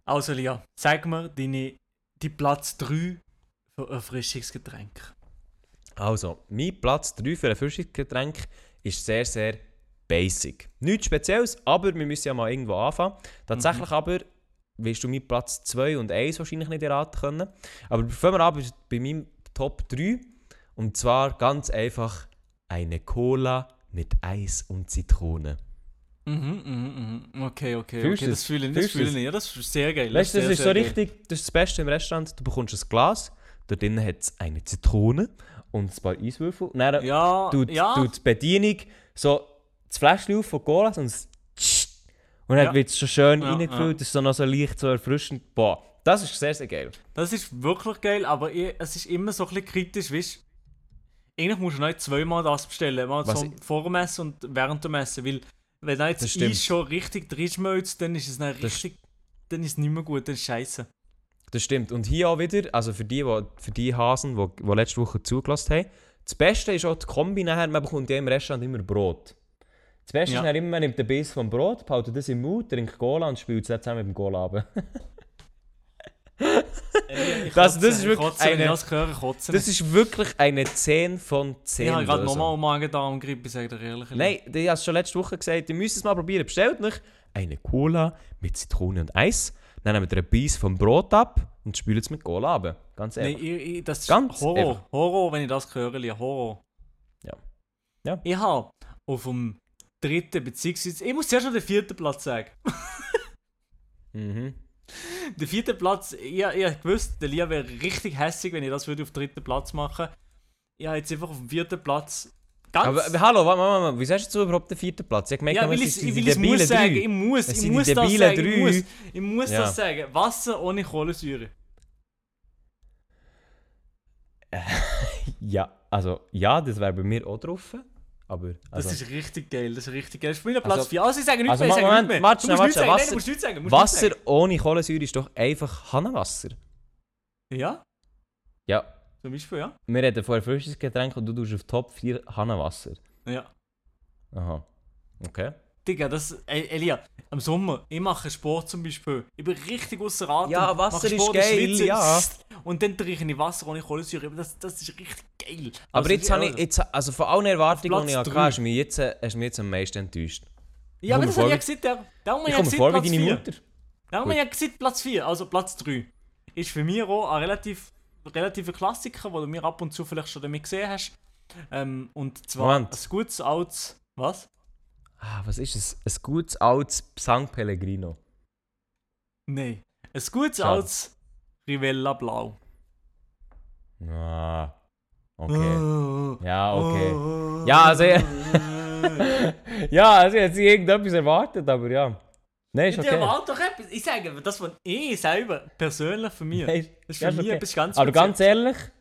Also Lia, sag mir deine, die Platz 3 für Erfrischungsgetränke. Also, mein Platz 3 für ein Frühstücksgetränk ist sehr, sehr basic. Nichts Spezielles, aber wir müssen ja mal irgendwo anfangen. Tatsächlich aber wirst du meinen Platz 2 und 1 wahrscheinlich nicht erraten können. Aber fangen wir an bei- bei meinem Top 3. Und zwar ganz einfach eine Cola mit Eis und Zitrone. Mhm, mhm, mhm. Okay, okay, Fühlst okay. Das fühle ich, das fühle ich. Ja, das ist sehr geil. Weißt du, das sehr, ist so geil. richtig, das ist das Beste im Restaurant. Du bekommst ein Glas, da drinnen hat es eine Zitrone und ein paar Eiswürfel. Und dann Ja, tut, ja. tut die Bedienung so das Fläschchen auf von Cola und es und dann Ja. wird es schon schön Ja, reingefüllt, ja. das ist so noch so leicht, so erfrischend. Boah, das ist sehr, sehr geil. Das ist wirklich geil, aber ich, es ist immer so ein bisschen kritisch, weißt? Eigentlich musst du nicht zweimal das bestellen, mal Was zum vor dem Essen und während dem Essen, weil wenn dann jetzt. Eis schon richtig drinschmilzt, dann ist es dann Das- richtig, dann ist es nicht mehr gut, dann ist es scheiße. Das stimmt. Und hier auch wieder, also für die, wo, für die Hasen, die, die letzte Woche zugelassen haben, das Beste ist auch die Kombi nachher, man bekommt ja im Restaurant immer Brot. Das Beste Ja. ist immer, man nimmt den Biss vom Brot, behaltet das im Mund, trinkt Cola und spielt es dann zusammen mit dem Cola ab. Ich Das- kotze, das ist ich wirklich kotze, eine- ich das höre, Das ist wirklich eine 10 von 10 Ich habe gerade nochmal Magen-Darm-Grippe, sag dir ehrlich. Nein, ich habe es schon letzte Woche gesagt, ihr müsst es mal probieren. Bestellt euch eine Cola mit Zitrone und Eis, dann nehmt ihr einen Biss vom Brot ab und spült es mit Cola ab. Ganz Nein, ehrlich. ich, ich, das ist Ganz Horror. einfach. Horror, wenn ich das höre. Horror. Ja. Ja. Ich habe auf dem dritten, beziehungsweise, ich muss zuerst noch den vierten Platz sagen. Mhm. Der vierte Platz, ich, ich gewusst, der Lia wäre richtig hässlich, wenn ich das würde auf den dritten Platz machen. Ich habe jetzt einfach auf dem vierten Platz ganz... Aber aber hallo, warte, warte, warte, wieso hast du überhaupt den vierten Platz? Ich ja, weil es ich, sind die ich debilen sagen, drei. ich muss, Es ich muss das sagen, ich drei. muss, ich muss Ja. das sagen. Wasser ohne Kohlensäure. Ja, also, ja, das wäre bei mir auch drauf. Aber, Das also, ist richtig geil, das ist richtig geil. Spiel Platz Also- 4. Also ich sage nichts also, mehr, ich sage Moment, nichts mehr. du musst nichts sagen, nein, Wasser- du musst sagen. musst Wasser ohne Kohlensäure ist doch einfach Hannenwasser. sagen. Ja, Ja, zum Beispiel, ja. wir reden vorher frisches Getränk und du tust auf Top 4 Hannenwasser. Ja. Aha. Okay. Digga, das, ey, Elia, am Sommer, ich mache Sport zum Beispiel. Ich bin richtig außer Atem. Ja, Wasser ist geil, schwitze, ja. Und dann trinke ich Wasser ohne Kohlensäure. Das, das ist richtig geil. Aber Also, jetzt habe ich, jetzt, also von allen Erwartungen, die ich hatte, drei. hast du mich jetzt, äh, hast du mich jetzt am meisten enttäuscht. Ja, aber das habe ich ja gesagt, der, habe Ich ja komme vor wie deine 4. Mutter. Darum Gut. habe ich ja gesagt, Platz 4, also Platz 3. Ist für mich auch ein relativ, relativer Klassiker, den du mir ab und zu vielleicht schon damit gesehen hast. Ähm, und zwar Moment. ein gutes altes. Was? Ah, was ist es? Ein gutes altes San Pellegrino. Nein. Ein gutes Schade. altes Rivella Blau. Ah, okay. Oh. Ja, okay. Ja, also, ja, also ich hätte irgendetwas erwartet, aber ja. Nein, ist Ich okay. erwarte doch etwas. Ich sage, das, was ich selber persönlich für mich. Nein, Das ist ja, für mich okay. etwas ganz Aber ganz Spezielles. ehrlich,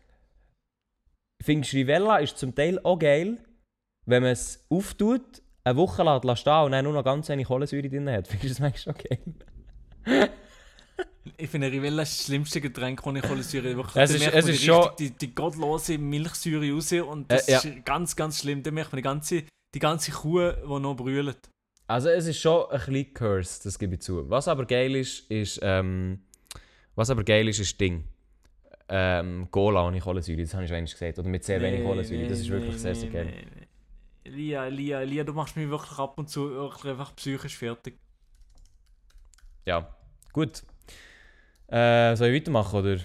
findest du Rivella ist zum Teil auch geil, wenn man es auftut, eine Woche lässt lässt stehen und dann nur noch ganz wenig Kohlensäure drin hat. Findest du das manchmal geil? Ich finde Rivella ist das schlimmste Getränk ohne Kohlensäure. Es ist- es ist schon- Die, die gottlose Milchsäure raus und das Äh, ja. ist ganz, ganz schlimm. Da merkt man die ganze, die ganze Kuh, die noch brüllt. Also es ist schon ein bisschen cursed, das gebe ich zu. Was aber geil ist, ist, ähm, was aber geil ist, ist Ding. Ähm, Cola ohne Kohlensäure, das habe ich schon gesagt. Oder mit sehr wenig Nee, Kohlensäure, nee, das ist wirklich nee, sehr, sehr geil. nee. Lia, Lia, Lia, du machst mich wirklich ab und zu einfach psychisch fertig. Ja, gut. Äh, soll ich weitermachen, oder?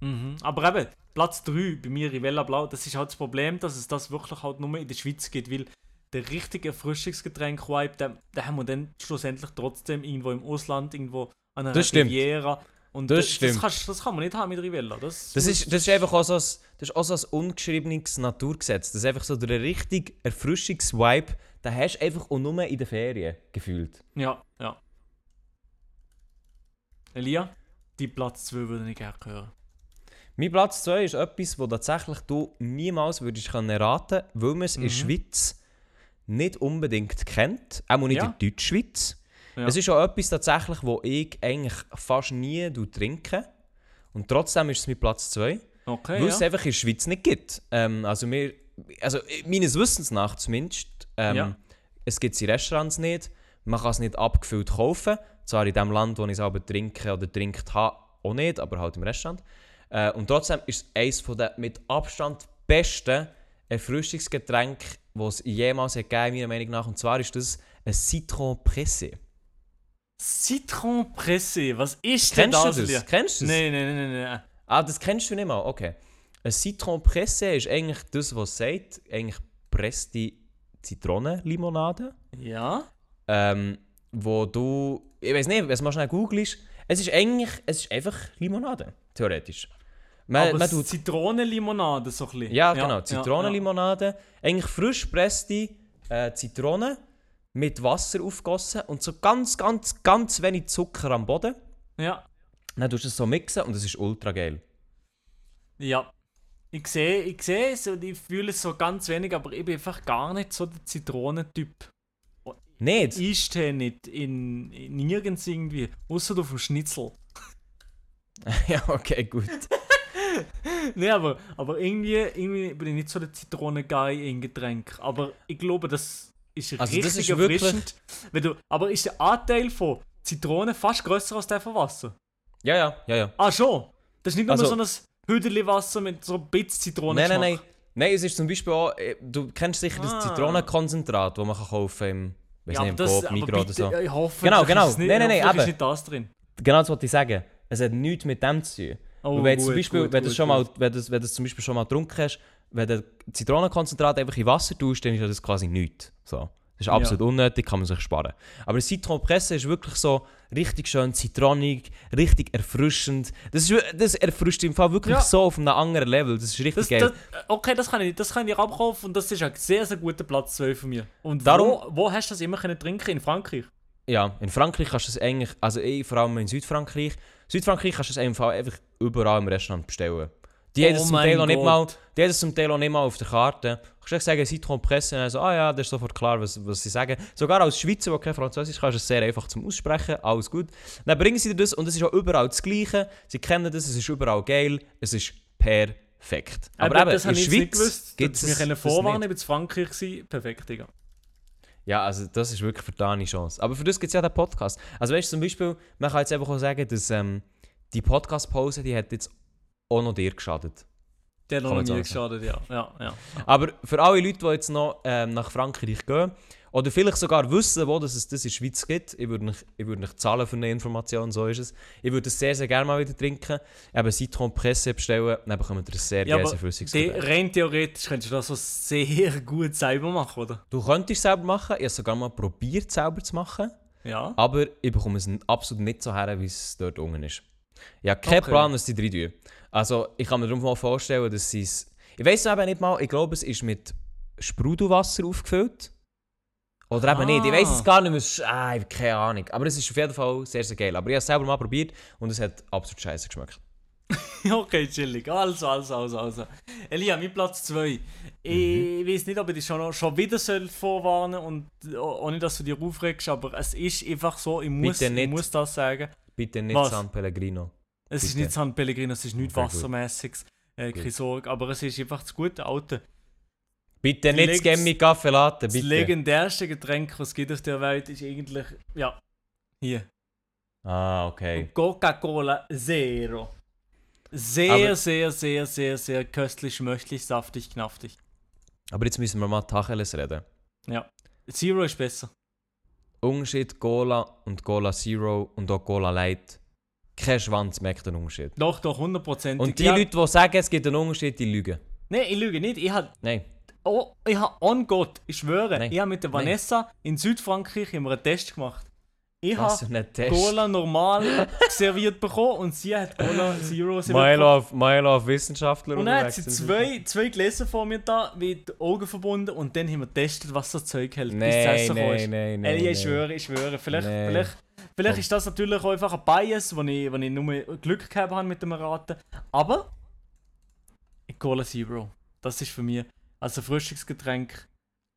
Mhm. Aber eben, Platz 3 bei mir Rivella Blau, das ist halt das Problem, dass es das wirklich halt nur in der Schweiz gibt, weil der richtige Erfrischungsgetränk-Vibe, den, den haben wir dann schlussendlich trotzdem irgendwo im Ausland, irgendwo an einer Das stimmt. Und Das das, stimmt. Das, kannst, das kann man nicht haben mit Rivella. Das, Das ist, das ist einfach auch so ein, das ist auch so ein ungeschriebenes Naturgesetz. Das ist einfach so der richtige Erfrischungsvibe, den hast du einfach auch nur in den Ferien gefühlt. Ja, ja. Elia, die Platz 2 würde ich gerne hören. Mein Platz 2 ist etwas, wo tatsächlich du niemals würdest können erraten weil man es in der Schweiz nicht unbedingt kennt. Auch nicht Ja. in der Deutschschweiz. Ja. Es ist auch etwas tatsächlich, wo ich eigentlich fast nie trinke. Und trotzdem ist es mein Platz 2. Okay, Weil es ja. einfach in der Schweiz nicht gibt. Ähm, also, wir, also meines Wissens nach zumindest. Ähm, Ja. Es gibt es in Restaurants nicht. Man kann es nicht abgefüllt kaufen. Zwar in dem Land, wo ich es aber trinke oder trinkt habe, auch nicht, aber halt im Restaurant. Äh, und trotzdem ist es eines von der mit Abstand besten Erfrischungsgetränke, die es jemals hat gegeben meiner Meinung nach. Und zwar ist das ein Citron Pressé. Citron Pressé, was ist denn Kennst du das? das? Kennst du das? Nein, nein, nein, nein. Ah, das kennst du nicht mal? Okay. Ein Citron Pressé ist eigentlich das, was sagt. Eigentlich gepresste Zitronenlimonade. Ja. Ähm, wo du, ich weiß nicht, wenn du mal schnell googelst, es ist eigentlich, es ist einfach Limonade, theoretisch. Man, Aber man tut, Zitronenlimonade so ein bisschen. ja, genau, Zitronenlimonade, eigentlich frisch gepresste äh, Zitronen mit Wasser aufgossen und so ganz, ganz, ganz wenig Zucker am Boden. Ja. Dann tust du es so mixen und es ist ultra geil. Ja. Ich sehe ich sehe es und ich fühle es so ganz wenig, aber ich bin einfach gar nicht so der Zitronentyp. Nicht? Ich stehe nicht in, in nirgends irgendwie, außer auf dem Schnitzel. ja, okay, gut. nee, aber, aber irgendwie, irgendwie bin ich nicht so der Zitronenguy in Getränk. Aber ich glaube, das ist Also das richtig ist wirklich- erfrischend. Wenn du, aber ist der Anteil von Zitrone fast größer als der von Wasser? Ja, ja, ja, ja. Ah, schon? Das ist nicht nur Also- so ein Hüdeli Wasser mit so ein bisschen Zitrone. Nein, nein, nein. Nein, es ist zum Beispiel auch, äh, du kennst sicher das Ah. Zitronenkonzentrat, das man kann kaufen im, weiß Ja, nicht, im das, Coop, Migros oder so. Ich hoffe, Genau, genau. Ist nicht, Nein, nein, nein, ist nicht das drin. Genau das wollte ich sagen. Es hat nichts mit dem zu tun. Oh, wenn, du zum gut, Beispiel, gut, wenn, du gut, schon mal, gut. wenn, du, wenn du es zum Beispiel schon mal getrunken hast, wenn du Zitronenkonzentrat einfach in Wasser tust, dann ist ja das quasi nichts. So. Das ist Ja. absolut unnötig, kann man sich sparen. Aber das Zitronenpresse ist wirklich so richtig schön zitronig, richtig erfrischend. Das, ist, das erfrischt im Fall wirklich Ja. so auf einem anderen Level. Das ist richtig Das, geil. das, okay, das kann ich, das kann ich abkaufen und das ist ein sehr, sehr guter Platz 2 von mir. Und Darum- wo, wo hast du das immer können trinken? In Frankreich? Ja, in Frankreich kannst du es eigentlich, also ich, vor allem in Südfrankreich, Südfrankreich kannst du es einfach, einfach überall im Restaurant bestellen. Die haben Oh das zum mein Teil auch nicht mal, die haben das zum Teil auch nicht mal auf der Karte. Du kannst sagen, Citron Presse, und dann so, ah ja, das ist sofort klar, was, was sie sagen. Sogar als Schweizer, der kein Französisch kann, ist es sehr einfach zum Aussprechen, alles gut. Dann bringen sie dir das und es ist auch überall das Gleiche. Sie kennen das, es ist überall geil, es ist perfekt. Aber, eben, das in der Schweiz gewusst. gibt es wir können vorwarnen, ich bin in Frankreich. Gewesen. Perfekt, Digga. Ja, also das ist wirklich für deine Chance. Aber für das gibt es ja den Podcast. Also weißt du, zum Beispiel, man kann jetzt einfach auch sagen, dass ähm, die Podcast-Pause, die hat jetzt auch noch dir geschadet. Der hat Kann noch auch geschadet, ja. ja, ja. Aber für alle Leute, die jetzt noch ähm, nach Frankreich gehen, oder vielleicht sogar wissen, wo dass es das in der Schweiz gibt, ich würde nicht, ich würde nicht zahlen für eine Information, so ist es. Ich würde es sehr, sehr gerne mal wieder trinken. Eben Citron Presse bestellen, dann bekommt ihr ein sehr Ja, flüssiges rein theoretisch könntest du das so sehr gut selber machen, oder? Du könntest es selber machen, ich habe es sogar mal probiert, selber zu machen. Ja. Aber ich bekomme es absolut nicht so her, wie es dort unten ist. Ich habe keinen Okay. Plan, was die drei tun. Also, ich kann mir darum mal vorstellen, dass sie es. Ich weiß es eben nicht mal, ich glaube, es ist mit Sprudelwasser aufgefüllt. Oder eben nicht. Ich weiß es Ah. gar nicht mehr. Es Ah, ich habe keine Ahnung. Aber es ist auf jeden Fall sehr, sehr geil. Aber ich habe es selber mal probiert und es hat absolut scheiße geschmeckt. Okay, chillig. Also, also, also, also. Elia, mein Platz 2. Ich weiß nicht, ob ich dich schon, schon wieder soll vorwarnen und oh, ohne, dass du dich aufregst, aber es ist einfach so, ich muss, ich muss das sagen. Bitte nicht Was? San Pellegrino. Es ist nicht San Pellegrino, es ist nichts Okay. Wassermäßiges. Äh, keine. Sorge, aber es ist einfach das gute Alte. Bitte nicht das Gemmi Kaffee Latte, Das bitte. legendärste Getränk, was es gibt auf der Welt, ist eigentlich, ja, hier. Ah, okay. Coca-Cola Zero. Sehr, Aber- sehr, sehr, sehr, sehr köstlich, schmöchtlich, saftig, knaftig. Aber jetzt müssen wir mal Tacheles reden. Ja. Zero ist besser. Unterschied Cola und Cola Zero und auch Cola Light. Kein Schwanz merkt den Unterschied. Doch, doch, 100%. Und die ja, Leute, die sagen, es gibt einen Unterschied, die lügen. Nein, ich lüge nicht. Ich habe Nein. oh, ich hab on Gott, ich schwöre, Nein. ich habe mit der Nein. Vanessa in Südfrankreich immer einen Test gemacht. Ich Was habe. Cola normal serviert bekommen und sie hat Cola Zero serviert. Milo auf, Milo auf Wissenschaftler Und dann hat sie zwei, zwei Gläser vor mir da, mit den Augen verbunden und dann haben wir getestet, was das Zeug hält, bis Nein, Essen gekommen nein, nein, nein. Ey, ich nein. schwöre, ich schwöre. Vielleicht, Nee. vielleicht, vielleicht ist das natürlich auch einfach ein Bias, wo ich, wo ich nur Glück gehabt habe mit dem Raten. Aber Cola Zero, das ist für mich als ein Frühstücksgetränk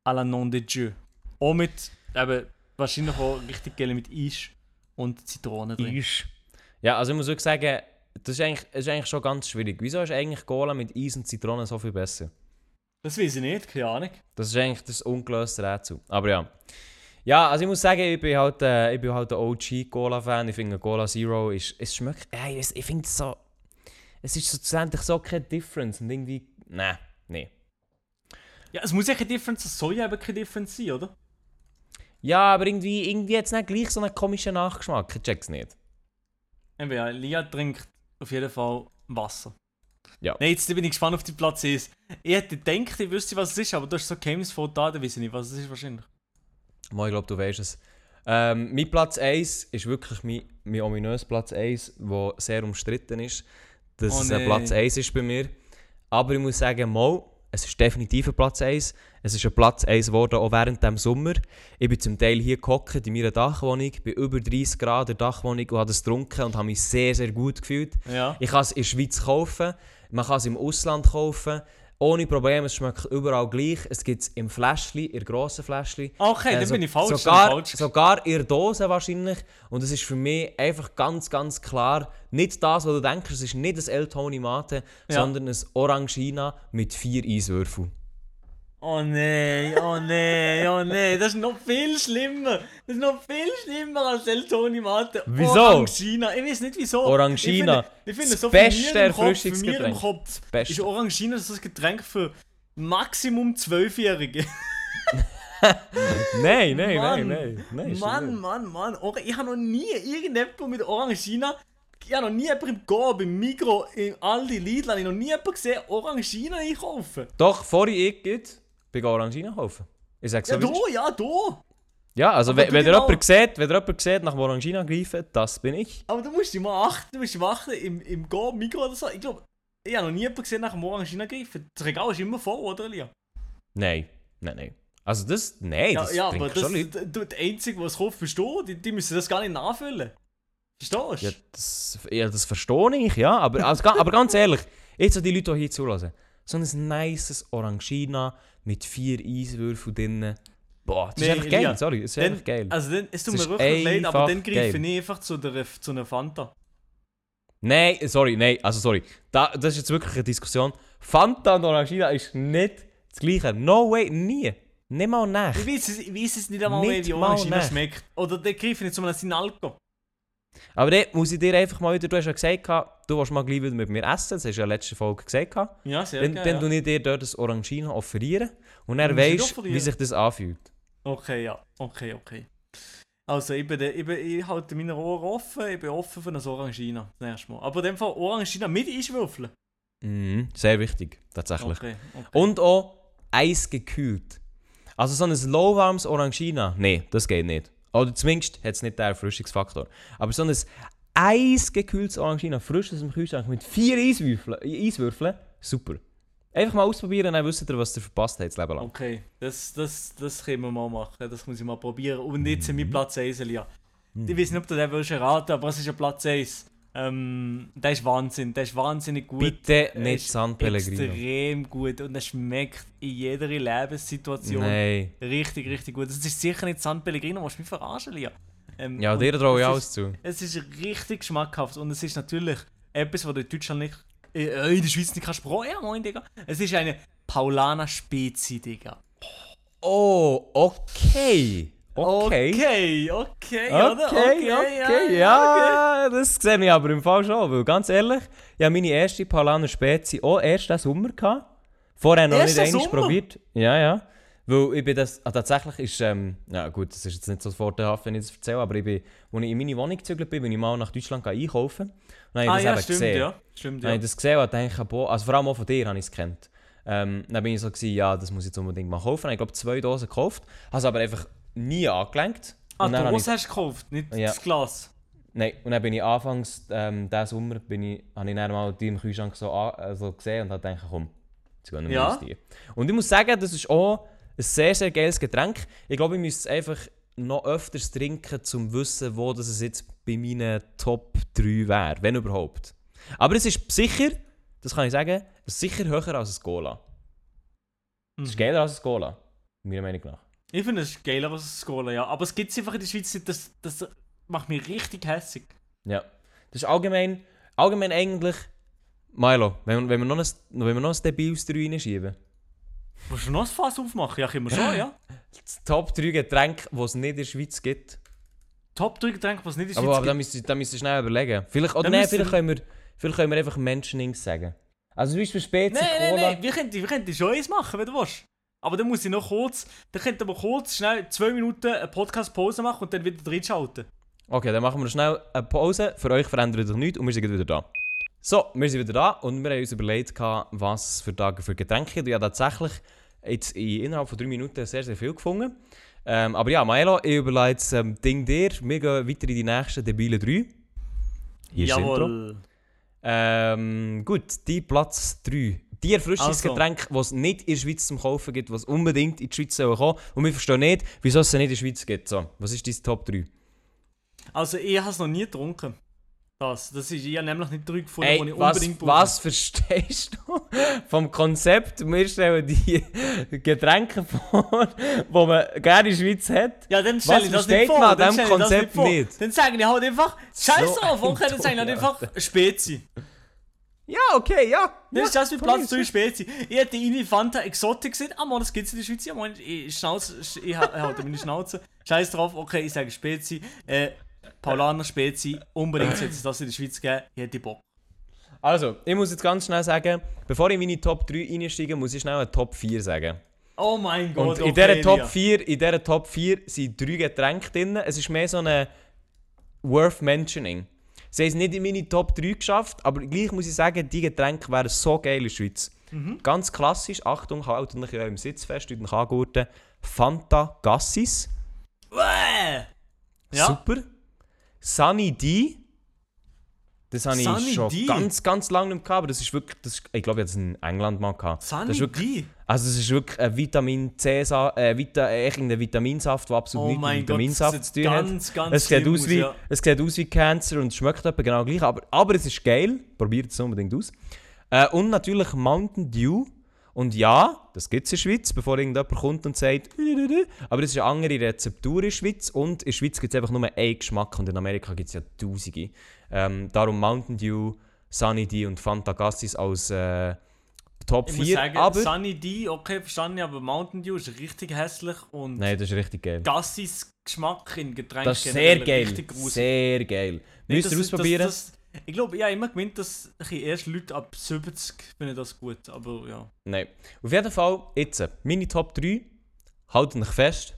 à la nom de Dieu. Auch mit, eben, wahrscheinlich auch richtig geil mit Eis und Zitrone drin. Eis. Ja, also ich muss wirklich sagen, das ist eigentlich, das ist eigentlich schon ganz schwierig. Wieso ist eigentlich Cola mit Eis und Zitrone so viel besser? Das weiß ich nicht, keine Ahnung. Das ist eigentlich das ungelöste Rätsel. Aber ja. Ja, also ich muss sagen, ich bin halt, äh, ich bin halt ein OG-Cola-Fan. Ich finde Cola Zero ist, es schmeckt, ey, es- ich finde es so, es ist schlussendlich so keine Difference und irgendwie, nein, nee. Ja, es muss ja keine Differenz, es soll ja eben keine Differenz sein, oder? Ja, aber irgendwie, irgendwie hat es nicht gleich so einen komischen Nachgeschmack. Ich check's nicht. Eben, ja, Lia trinkt auf jeden Fall Wasser. Ja. Nein, jetzt bin ich gespannt auf die Platz 1. Ich hätte gedacht, ich wüsste, was es ist, aber du hast so geheimnisvoll da, dann weiß ich nicht, was es ist wahrscheinlich. Mal, ich glaube, du weißt es. Ähm, mein Platz 1 ist wirklich mein, mein ominöser Platz 1, der sehr umstritten ist. Dass Oh es ein. Platz 1 ist bei mir. Aber ich muss sagen, mal, es ist definitiv ein Platz 1. Es ist ein Platz 1 geworden, auch während dem Sommer. Ich bin zum Teil hier gehockt in meiner Dachwohnung, bei über 30 Grad in der Dachwohnung und habe es getrunken und habe mich sehr, sehr gut gefühlt. Ja. Ich kann es in der Schweiz kaufen, man kann es im Ausland kaufen. Ohne Probleme, es schmeckt überall gleich. Es gibt es im Fläschchen, in grossen Fläschchen. Okay, Äh, so- bin ich falsch. Sogar, falsch. sogar in der Dose wahrscheinlich. Und es ist für mich einfach ganz, ganz klar nicht das, was du denkst. Es ist nicht ein El Toni Mate, Ja. sondern ein Orangina mit vier Eiswürfeln. Oh nein, oh nein, oh nein, das ist noch viel schlimmer. Das ist noch viel schlimmer als El Toni Mate. Wieso? Orangina, ich weiß nicht wieso. Orangina. Ich finde, ich finde Das so beste im Kopf, Erfrischungsgetränk. Kopf Beste. ist Orangina so ein Getränk für Maximum Zwölfjährige. Nein, nein, Mann. nein, nein. nein ist Mann. Mann, Mann. Or ich habe noch nie irgendjemanden mit Orangina. Ich habe noch nie jemanden im Go, beim Migro, in Aldi, Lidl, habe ich noch nie jemanden gesehen, Orangina einkaufen. Doch, vor ich ich Orangina kaufen. Ich sag's Ja, so, ist. ja, da. Ja, also wenn, du wenn ihr genau- jemanden seht, wenn ihr jemanden seht, nach Orangina greifen, das bin ich. Aber du musst dich mal achten, du musst dich mal achten, im, im Go, Migro oder so. Ich glaube, ich habe noch nie jemanden gesehen, nach Orangina greifen. Das Regal ist immer voll, oder, Elia? Nein, nein, nein. Also das, nein, Ja, das ja aber das, schon Leute. du, der Einzige, es kauft, bist du. Die, die müssen das gar nicht nachfüllen. Verstehst du? Ja, das, ja, das verstehe ich, ja. Aber, also, aber ganz ehrlich, jetzt so die Leute, die hier zulassen. So ein nices Orangina mit vier Eiswürfeln drin. Boah, das Nee, ist einfach geil, sorry, das ist Dann- einfach geil. Also dann, es tut Das mir wirklich leid, aber dann greife geil. ich einfach zu, der, zu einer Fanta. Nein, sorry, nein, also sorry. Da, das ist jetzt wirklich eine Diskussion. Fanta und Orangina ist nicht das gleiche. No way, nie. Nicht mal nach. Ich weiß es, ich weiß es nicht einmal, Nicht wie Orangina schmeckt. Oder der greife ich nicht zu einem Sinalco. Aber dann muss ich dir einfach mal wieder, du hast ja gesagt, du willst mal gleich wieder mit mir essen, das hast du ja letzte Folge gesagt. Ja, sehr Dann, geil. dann ja. tue ich dir dort das Orangina offerieren und er weißt, wie sich das anfühlt. Okay, ja. Okay, okay. Also, ich, bin, der- ich, bin, ich halte meine Ohren offen, ich bin offen für ein Orangina. Das nächste Mal. Aber in dem Fall Orangina mit Eiswürfeln. Mhm, sehr wichtig, tatsächlich. Okay, okay. Und auch eisgekühlt. Also so ein lauwarmes Orangina, nee, das geht nicht. Oder zumindest hat es nicht den Erfrischungsfaktor. Aber so ein eisgekühltes Orangina, frisch aus dem Kühlschrank mit vier Eiswürfeln, Eiswürfeln super. Einfach mal ausprobieren, dann wisst ihr, was ihr verpasst habt das Leben lang. Okay, das, das, das können wir mal machen. Das muss ich mal probieren. Und jetzt Mhm. sind wir Platz 1, Elia. Ich weiß nicht, ob du den willst erraten, aber es ist ein Platz 1. Ähm, der ist Wahnsinn, der ist wahnsinnig gut. Bitte nicht San Pellegrino. Extrem gut und er schmeckt in jeder Lebenssituation Nein. richtig, richtig gut. Das ist sicher nicht San Pellegrino, was mich verarschen, Lia. Ähm, Ja, dir traue ich es alles zu. Es ist richtig schmackhaft und es ist natürlich etwas, was du in Deutschland nicht, äh, in der Schweiz nicht kannst brauchen. Ja, moin, Digga. Es ist eine Paulaner Spezi, Digga. Oh, okay. Okay. Okay, okay, oder? Okay, okay, ja, das sehe ich aber im Fall schon, weil ganz ehrlich, ich habe meine erste Paulaner Spezi auch erst diesen Sommer gehabt. Vorher noch Erst nicht einmal probiert. Ja, ja. Weil ich bin das, ah, tatsächlich ist, ähm, ja gut, das ist jetzt nicht so vorteilhaft, wenn ich das erzähle, aber ich bin, als ich in meine Wohnung gezügelt bin, bin ich mal nach Deutschland einkaufen. Und dann habe Ah ich ja, das eben stimmt, gesehen. ja. Stimmt, Dann habe ja. ich das gesehen und dachte, boah, also vor allem auch von dir habe ich es gekannt. Ähm, dann bin ich so, gewesen, ja, das muss ich jetzt unbedingt mal kaufen. Ich glaube, zwei Dosen gekauft, habe es aber einfach nie angelenkt. Ah, Und du hast du gekauft, nicht Ja. das Glas. Nein, und dann bin ich anfangs, ähm, diesen Sommer, bin ich, habe ich dann mal die im Kühlschrank so, also gesehen und habe gedacht, komm, jetzt gehen wir Ja. ja. die. Und ich muss sagen, das ist auch ein sehr, sehr geiles Getränk. Ich glaube, ich müsste es einfach noch öfters trinken, um zu wissen, wo das es jetzt bei meinen Top 3 wäre, wenn überhaupt. Aber es ist sicher, das kann ich sagen, sicher höher als ein Cola. Es ist Mhm. geiler als ein Cola, meiner Meinung nach. Ich finde es geiler als das Cola, ja. Aber es gibt es einfach in der Schweiz nicht. Das, das macht mich richtig hässig. Ja. Das ist allgemein, allgemein eigentlich, Milo, wenn, wenn wir noch ein, wenn wir noch ein debiles 3 reinschieben. Willst du noch ein Fass aufmachen? Ja, können wir schon, ja. Das Top 3 Getränke, die es nicht in der Schweiz gibt. Top 3 Getränke, was nicht in der Aber, Schweiz aber gibt. ihr, da müsst ihr schnell überlegen. Vielleicht, oder nein, vielleicht, können wir, vielleicht können wir einfach Menschenings sagen. Also zum Beispiel Spezi, Nein, nein, nein, wir könnten, wir könnten schon eins machen, wenn du willst. Aber dann muss ich noch kurz, dann könnten wir kurz schnell zwei Minuten eine Podcast-Pause machen und dann wieder reinschalten. Okay, dann machen wir schnell eine Pause. Für euch verändert sich nichts und wir sind wieder da. So, wir sind wieder da und wir haben uns überlegt, was für Tage für Getränke. Ich habe tatsächlich jetzt in, innerhalb von drei Minuten sehr, sehr viel gefunden. Ähm, aber ja, Maelo, ich überlege jetzt ähm, Ding dir. Wir gehen weiter in die nächsten debilen drei. Hier ist das Intro. Jawohl. Ähm, gut, die Platz 3. Die erfrischendes Also. Getränk, das es nicht in der Schweiz zum Kaufen gibt, was unbedingt in die Schweiz soll kommen. Und wir verstehen nicht, wieso es nicht in der Schweiz gibt. So, was ist dein Top 3? Also ich habe es noch nie getrunken. Das, das ist, ich habe nämlich nicht drei gefunden, Ey, die ich was, unbedingt brauche. was verstehst du vom Konzept? Wir stellen die Getränke vor, die man gerne in der Schweiz hat. Ja, dann stelle ich das nicht vor. man an dann ich das Konzept vor. nicht? Dann sagen die halt einfach, scheiß So drauf, okay, dann sagen die halt einfach Spezi. Ja, okay, ja. Dann ja, ist das von Platz mir 3 Spezi. Ich hätte Ini Fanta Exotic gesehen, ah man, das gibt's in der Schweiz. Ja, man, ich, Schnauze, ich, ha- halte meine Schnauze. Scheiß drauf, okay, ich sage Spezi. Äh, Paulaner Spezi, unbedingt sollte es das in der Schweiz geben. Ich hätte Bock. Also, ich muss jetzt ganz schnell sagen, bevor ich in meine Top 3 einsteige, muss ich schnell eine Top 4 sagen. Oh mein Und Gott, in okay, dieser Top Elia. 4, in dieser Top 4 sind drei Getränke drin. Es ist mehr so eine worth mentioning. Sie haben es nicht in meine Top 3 geschafft, aber gleich muss ich sagen, die Getränke wären so geil in der Schweiz. Mhm. Ganz klassisch, Achtung, haltet euch in eurem Sitz fest, euch angurten. Fanta Gassis, Uäh. Ja, super. Sunny D, das habe ich Sunny schon D? ganz, ganz lange nicht gehabt, aber das ist wirklich, das ist, ich glaube, ich habe das in England mal gehabt. Sunny das ist wirklich, D. also es ist wirklich ein Vitamin C, äh, Vita, äh, irgendein Vitaminsaft, der absolut Oh nichts mit Vitaminsaft zu tun hat. ganz, ganz Es sieht, aus aus, wie, ja. es sieht aus wie Cancer und es schmeckt etwa genau gleich, aber, aber es ist geil. Probiert es unbedingt aus. Äh, und natürlich Mountain Dew. Und ja, das gibt es in der Schweiz, bevor irgendjemand kommt und sagt, aber es ist eine andere Rezeptur in der Schweiz und in der Schweiz gibt es einfach nur einen Geschmack und in Amerika gibt es ja tausende. Ähm, darum Mountain Dew, Sunny D und Fanta Gassis als äh, Top Ich muss 4. sagen, aber, Sunny D, okay, verstanden, aber Mountain Dew ist richtig hässlich und nein, das ist richtig geil. Gassis Geschmack in Getränken Das ist sehr geil. Sehr geil. Müsst ihr ausprobieren. Das, das, ich glaube, ich habe immer gemeint, dass bisschen erst Leute ab 70 finden das gut, aber ja. Nein. Auf jeden Fall, jetzt, meine Top 3. Haltet euch fest.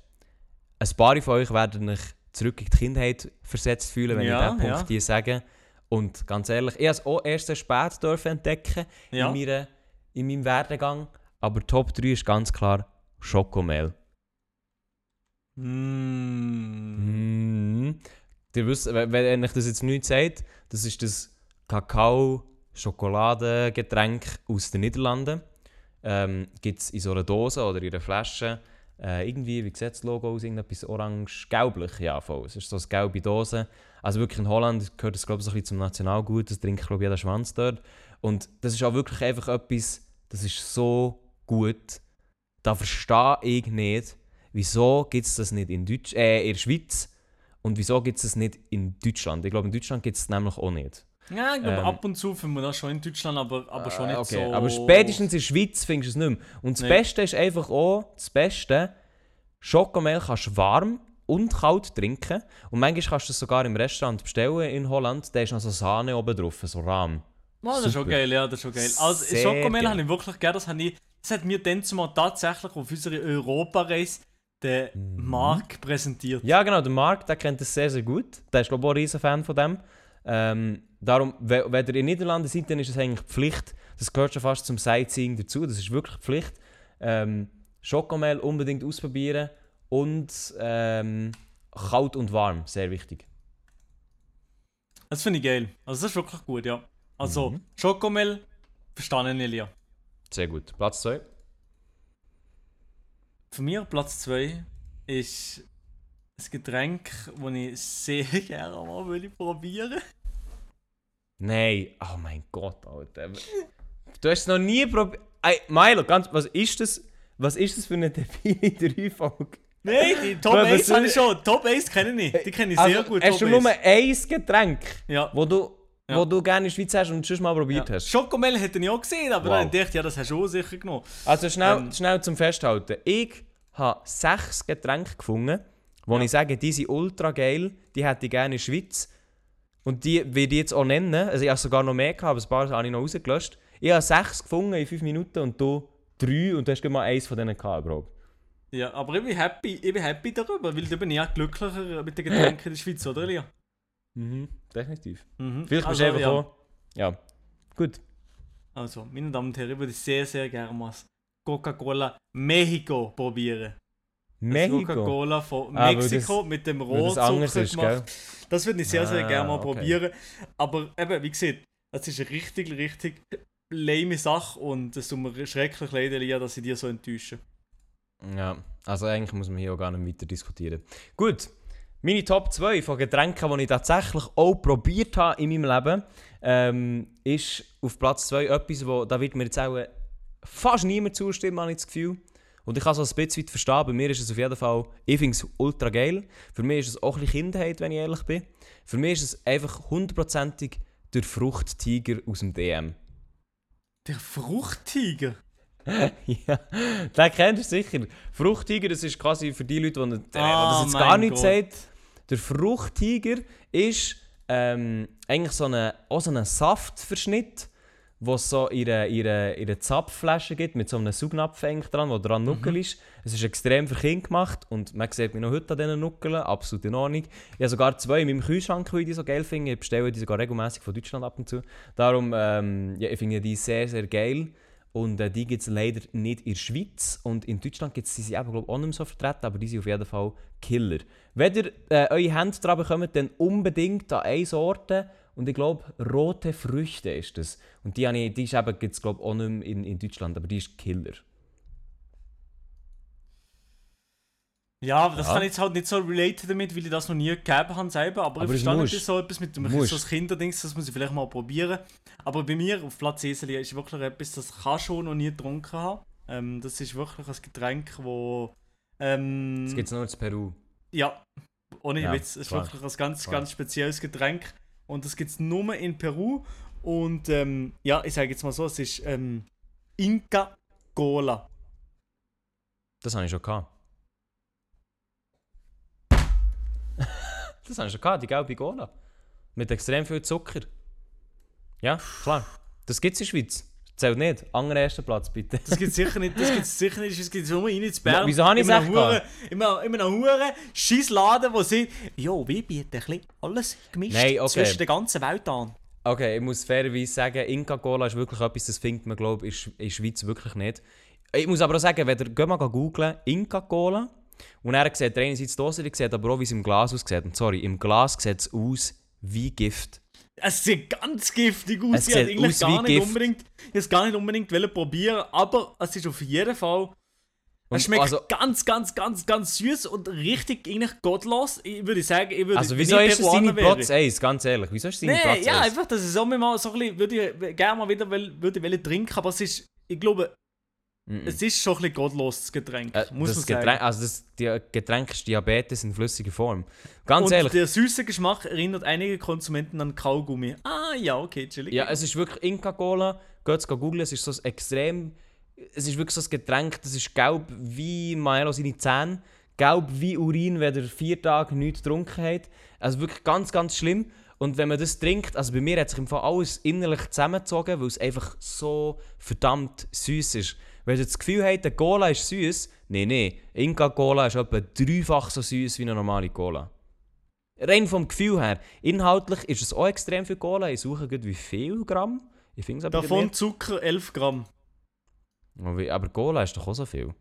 Ein paar von euch werden euch zurück in die Kindheit versetzt fühlen, wenn Ja, ich diesen Punkt ja. hier sage. Und ganz ehrlich, ich habe es auch erst sehr spät dürfen entdecken Ja. in, meiner, in meinem Werdegang. Aber Top 3 ist ganz klar Schokomel. Mm. Mm. Ihr wisst, wenn euch das jetzt nicht sagt, das ist das Kakao-Schokoladengetränk aus den Niederlanden. Ähm, Gibt es in so einer Dose oder in einer Flasche. Äh, irgendwie, wie sieht das Logo aus? Irgendetwas orange-gelblich? Ja, voll. Es ist so eine gelbe Dose. Also wirklich in Holland gehört das, glaube ich, so ein bisschen zum Nationalgut. Das trinkt, glaube ich, jeder Schwanz dort. Und das ist auch wirklich einfach etwas, das ist so gut. Da verstehe ich nicht, wieso gibt es das nicht in, Deutsch, äh, in der Schweiz und wieso gibt es das nicht in Deutschland. Ich glaube, in Deutschland gibt es es nämlich auch nicht. Ja, ich glaube, Ähm. ab und zu finden wir das schon in Deutschland, aber, aber schon nicht okay, so. aber spätestens in der Schweiz findest du es nicht mehr. Und das Nee. Beste ist einfach auch, das Beste, Schokomel kannst du warm und kalt trinken. Und manchmal kannst du es sogar im Restaurant bestellen in Holland. Da ist noch so Sahne oben drauf, so Rahm. Oh, das ist schon geil, ja, das ist schon geil. Also, Schokomel habe ich wirklich gerne, das, habe ich, das hat mir dann zumal tatsächlich auf unserer Europareise der Mark präsentiert. Mhm. Ja, genau, der Marc, der kennt das sehr, sehr gut. Der ist, glaube ich, auch ein riesen Fan von dem. Ähm, darum, we- wenn ihr in den Niederlanden seid, dann ist es eigentlich Pflicht. Das gehört schon fast zum Sightseeing dazu. Das ist wirklich Pflicht. Ähm, Schokomel unbedingt ausprobieren und ähm, kalt und warm, sehr wichtig. Das finde ich geil. Also, das ist wirklich gut, ja. Also, Mhm. Schokomel, verstanden, Elia. Sehr gut. Platz 2. Für mich Platz 2 ist ein Getränk, das ich sehr gerne mal will probieren Nein, oh mein Gott, Alter. Du hast es noch nie probiert. Ey, Milo, ganz, was ist das? Was ist das für eine debile Dreifolge? Nein, die Top Was 1 soll- habe ich schon. Top 1 kenne ich. Die kenne ich sehr gut. hast du Top nur 1. ein Getränk, Ja. wo du, Ja. wo du gerne in der Schweiz hast und schon mal probiert Ja. hast? Schokomel hätte ich auch gesehen, aber Wow. dann dachte ich, ja, das hast du auch sicher genommen. Also schnell, Ähm. schnell zum Festhalten. Ich habe sechs Getränke gefunden, wo ich sage, die sind ultra geil, die hätte ich gerne in der Schweiz. Und die werde ich jetzt auch nennen. Also ich habe sogar noch mehr gehabt, aber ein paar habe ich noch rausgelöscht. Ich habe sechs gefunden in fünf Minuten und du drei und du hast mal eins von denen gehabt überhaupt. Ja, aber ich bin happy, ich bin happy darüber, weil du bin ja glücklicher mit den Getränken in der Schweiz, oder Elia? Mhm, definitiv. Mhm. Vielleicht bist Also, du einfach ja. Ja. gut. Also, meine Damen und Herren, ich würde sehr, sehr gerne mal Coca-Cola Mexiko probieren. Mexiko. Coca-Cola von Ah, Mexiko das- mit dem Weil das ist, gell? gemacht. Das würde ich sehr, sehr Ah, gerne mal okay. probieren. Aber eben, wie gesagt, das ist eine richtig, richtig lame Sache und es tut mir schrecklich leid, Elia, dass ich dir so enttäusche. Ja, also eigentlich muss man hier auch gar nicht weiter diskutieren. Gut, meine Top 2 von Getränken, die ich tatsächlich auch probiert habe in meinem Leben, ähm, ist auf Platz 2 etwas, wo, da wird mir jetzt auch fast niemand zustimmen, habe ich das Gefühl. Und ich kann es ein bisschen weit verstehen. Bei mir ist es auf jeden Fall, ich finde es ultra geil. Für mich ist es auch ein bisschen Kindheit, wenn ich ehrlich bin. Für mich ist es einfach hundertprozentig der Fruchttiger aus dem DM. Der Fruchttiger. ja, den kennst du sicher. Fruchttiger, das ist quasi für die Leute, die, äh, die Ah, das jetzt mein gar nicht Gott. sagt. Der Fruchttiger ist ähm, eigentlich so eine, auch so ein Saftverschnitt, wo es so ihre, ihre, ihre Zapfflasche gibt, mit so einem Saugnapf dran, wo dran Nuckel Mhm. ist. Es ist extrem für Kinder gemacht und man sieht mich noch heute an diesen Nuckeln, absolut in Ordnung. Ich habe sogar zwei in meinem Kühlschrank, weil ich die so geil finde. Ich bestelle die sogar regelmäßig von Deutschland ab und zu. Darum ähm, ja, ich finde die sehr, sehr geil. Und äh, die gibt es leider nicht in der Schweiz. Und in Deutschland gibt es sind eben, glaub, ich, auch nicht mehr so vertreten, aber die sind auf jeden Fall Killer. Wenn ihr äh, eure Hände dran bekommt, dann unbedingt an eine Sorte. Und ich glaube, rote Früchte ist das. Und die, ich, die ist eben, auch nicht mehr in, in Deutschland, aber die ist Killer. Ja, aber das Ja. kann ich jetzt halt nicht so relaten damit, weil ich das noch nie gegeben habe selber. Aber, Aber ich verstehe nicht so etwas mit dem so Kinderdings, das muss ich vielleicht mal probieren. Aber bei mir auf Platz Eseli ist wirklich etwas, das kann schon noch nie getrunken haben. Ähm, das ist wirklich ein Getränk, wo ähm, Das gibt es nur in Peru. ja, ohne Ja, Witz, es ist klar. wirklich ein ganz, Klar. ganz spezielles Getränk. Und das gibt es nur in Peru. Und ähm, ja, ich sage jetzt mal so, es ist ähm, Inca Cola. Das habe ich schon gehabt. Das ich schon gehabt, die gelbe Cola. Mit extrem viel Zucker. Ja, klar. Das gibt es in der Schweiz. Zählt nicht. Anderer erster Platz, bitte. Das gibt sicher nicht, das gibt's sicher nicht, das gibt es nur rein in Bern. Ja, wieso habe ich es echt Hure- in einem- in einem Huren Scheissladen, wo sie, jo, wir bieten ein bisschen alles gemischt Nein, okay. zwischen der ganzen Welt an. Okay, ich muss fairerweise sagen, Inca Cola ist wirklich etwas, das findet man, glaube ich, in der Schweiz wirklich nicht. Ich muss aber auch sagen, wenn ihr geht mal googlen, Inca Cola, und er sieht er einerseits die Dose, sieht aber auch, wie es im Glas aussieht. Und sorry, im Glas sieht es aus wie Gift. Es sieht ganz giftig aus. Es ich hätte eigentlich gar nicht Gift. unbedingt, ich gar nicht unbedingt wollen probieren, aber es ist auf jeden Fall. Und Es schmeckt also- ganz, ganz, ganz, ganz süß und richtig eigentlich gottlos. Ich würde sagen, ich würde. Also wieso ich ist es wäre- Platz 1, ganz ehrlich? Wieso ist es deine Nee, Platz ja, 1? einfach, dass ich so mal so ein bisschen, würde ich gerne mal wieder will, würde wollen trinken, aber es ist, ich glaube, es ist schon ein bisschen gottlos, das Getränk, Äh, muss das man Getränk, sagen. Also das die Getränk ist Diabetes in flüssiger Form. Ganz Und ehrlich, der süße Geschmack erinnert einige Konsumenten an Kaugummi. Ah, ja, okay, chillig. ja, es ist wirklich Inca Cola. Geht googeln, es ist so ein extrem... Es ist wirklich so ein Getränk, das ist gelb wie Maelo seine Zähne. Gelb wie Urin, wenn er vier Tage nichts getrunken hat. Also wirklich ganz, ganz schlimm. Und wenn man das trinkt, also bei mir hat sich im Fall alles innerlich zusammengezogen, weil es einfach so verdammt süß ist. Wenn ihr das Gefühl habt, der Cola ist süß, nein, nein, Inca Cola ist etwa dreifach so süß wie eine normale Cola. Rein vom Gefühl her. Inhaltlich ist es auch extrem viel Cola. Ich suche gerade wie viel Gramm. Ich finde es aber Davon nicht. Zucker 11 Gramm. Aber aber Cola ist doch auch so viel.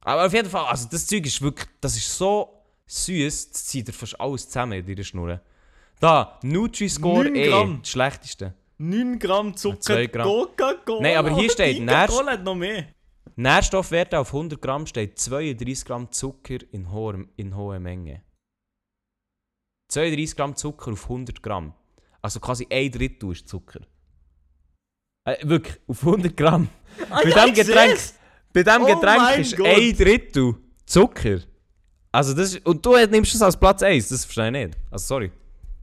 Aber auf jeden Fall, also das Zeug ist wirklich, das ist so süß, das zieht dir fast alles zusammen in deiner Schnur. Da, Nutri-Score E, das schlechteste. 9 Gramm Zucker. Coca-Cola. Nein, aber hier steht, Inca Nährst- Cola hat noch mehr. Nährstoffwerte auf 100 Gramm steht 32 Gramm Zucker in hoher, in hoher Menge. 32 Gramm Zucker auf 100 Gramm. Also quasi ein Drittel ist Zucker. Äh, wirklich, auf 100 Gramm. Ah, Bei ja, dem Getränk, bei dem Oh Getränk ist Gott. ein Drittel Zucker. Also das ist, und du nimmst es als Platz 1, das verstehe ich nicht. Also sorry.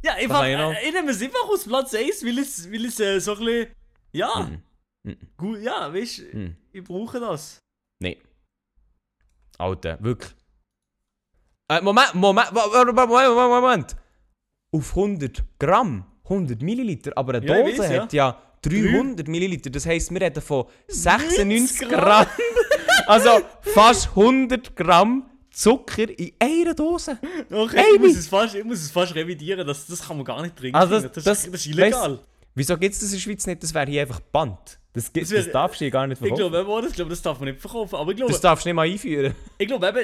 Ja, einfach, äh, ich nehme es einfach aus Platz 1, weil es, weil es äh, so ein bisschen, ja, Mhm. Mhm. gut, ja, weißt du, Mhm. ich brauche das. Nee. Alter, wirklich. Äh, Moment, Moment, Moment, Moment, Moment. Auf 100 Gramm, 100 Milliliter, aber eine Ja, Dose ja. hat ja 300 Milliliter. Das heisst, wir reden von 96 Gramm. Gramm. also fast 100 Gramm Zucker in einer Dose. Okay, ich, muss es fast, ich muss es fast revidieren, das, das kann man gar nicht trinken. Also das- das, das- das ist illegal. Wieso gibt es das in der Schweiz nicht? Das wäre hier einfach Band. Das, Das das darfst du hier gar nicht Ich verkaufen. glaube, eben, das, glaube, das darf man nicht verkaufen. Aber ich glaube, Das darfst du nicht mal einführen. ich glaube eben,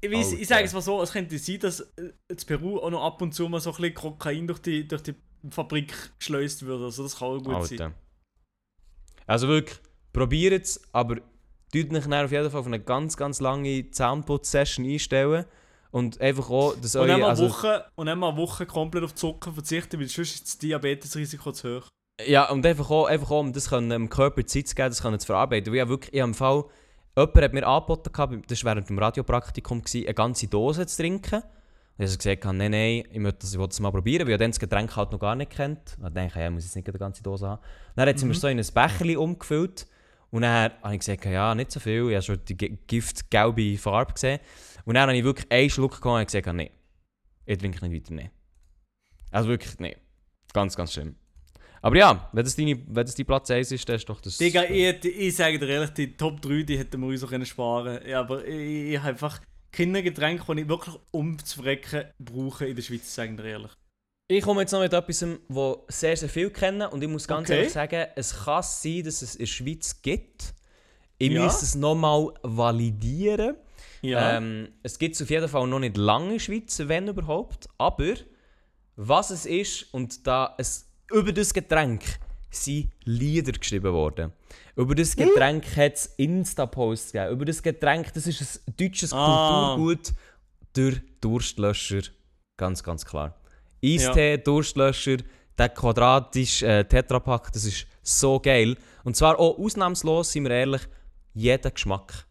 ich, weiss, ich Alter. sage es mal so, es könnte sein, dass äh, in Peru auch noch ab und zu mal so ein bisschen Kokain durch die, durch die Fabrik geschleust wird. Also das kann auch gut sein. Alter. Also wirklich, probiert es, aber tut euch auf jeden Fall auf eine ganz, ganz lange Zahnputz-Session einstellen. Und einfach auch, dass Und eure... Also, Woche, und dann mal eine Woche komplett auf Zucker verzichten, weil sonst ist das Diabetesrisiko zu hoch. ja, und einfach auch, einfach auch, um das können, dem Körper Zeit zu geben, das können zu verarbeiten. Weil ich habe wirklich, ich im Fall... Jemand hat mir angeboten, gehabt, das war während dem Radiopraktikum, gewesen, eine ganze Dose zu trinken. Und ich habe gesagt, nein, nein, ich möchte das, ich will das mal probieren, weil ich dann das Getränk halt noch gar nicht kennt. Und dann dachte ich, ja, muss jetzt nicht die ganze Dose haben. Dann hat sie mir so in ein Becherchen umgefüllt. Und dann habe ich gesagt, ja, nicht so viel. Ich habe schon die Gi- giftgelbe Farbe gesehen. Und dann habe ich wirklich einen Schluck gehabt und gesagt, nein, ich trinke nicht weiter, nein. Also wirklich, nein. Ganz, ganz schlimm. Aber ja, wenn das, deine, wenn das dein Platz 1 ist, dann ist doch das... Digga, ich, ich sage dir ehrlich, die Top 3, die hätten wir uns auch können sparen können. Ja, aber ich, ich habe einfach keine Getränke, die ich wirklich um zu verrecken brauche in der Schweiz, sage ich dir ehrlich. Ich komme jetzt noch mit etwas, das sehr, sehr viel kennen und ich muss ganz Okay. ehrlich sagen, es kann sein, dass es in der Schweiz gibt. Ich Ja. müsste es nochmal validieren. Ja. Ähm, es gibt es auf jeden Fall noch nicht lange in der Schweiz, wenn überhaupt. Aber was es ist und da es über das Getränk sind Lieder geschrieben worden. Über das Hm? Getränk hat es Insta-Posts gegeben. Über das Getränk, das ist ein deutsches Ah. Kulturgut, der Durstlöscher. Ganz, ganz klar. Eistee, Durstlöscher, der quadratische äh, Tetrapack, das ist so geil. Und zwar auch ausnahmslos, sind wir ehrlich, jeder Geschmack.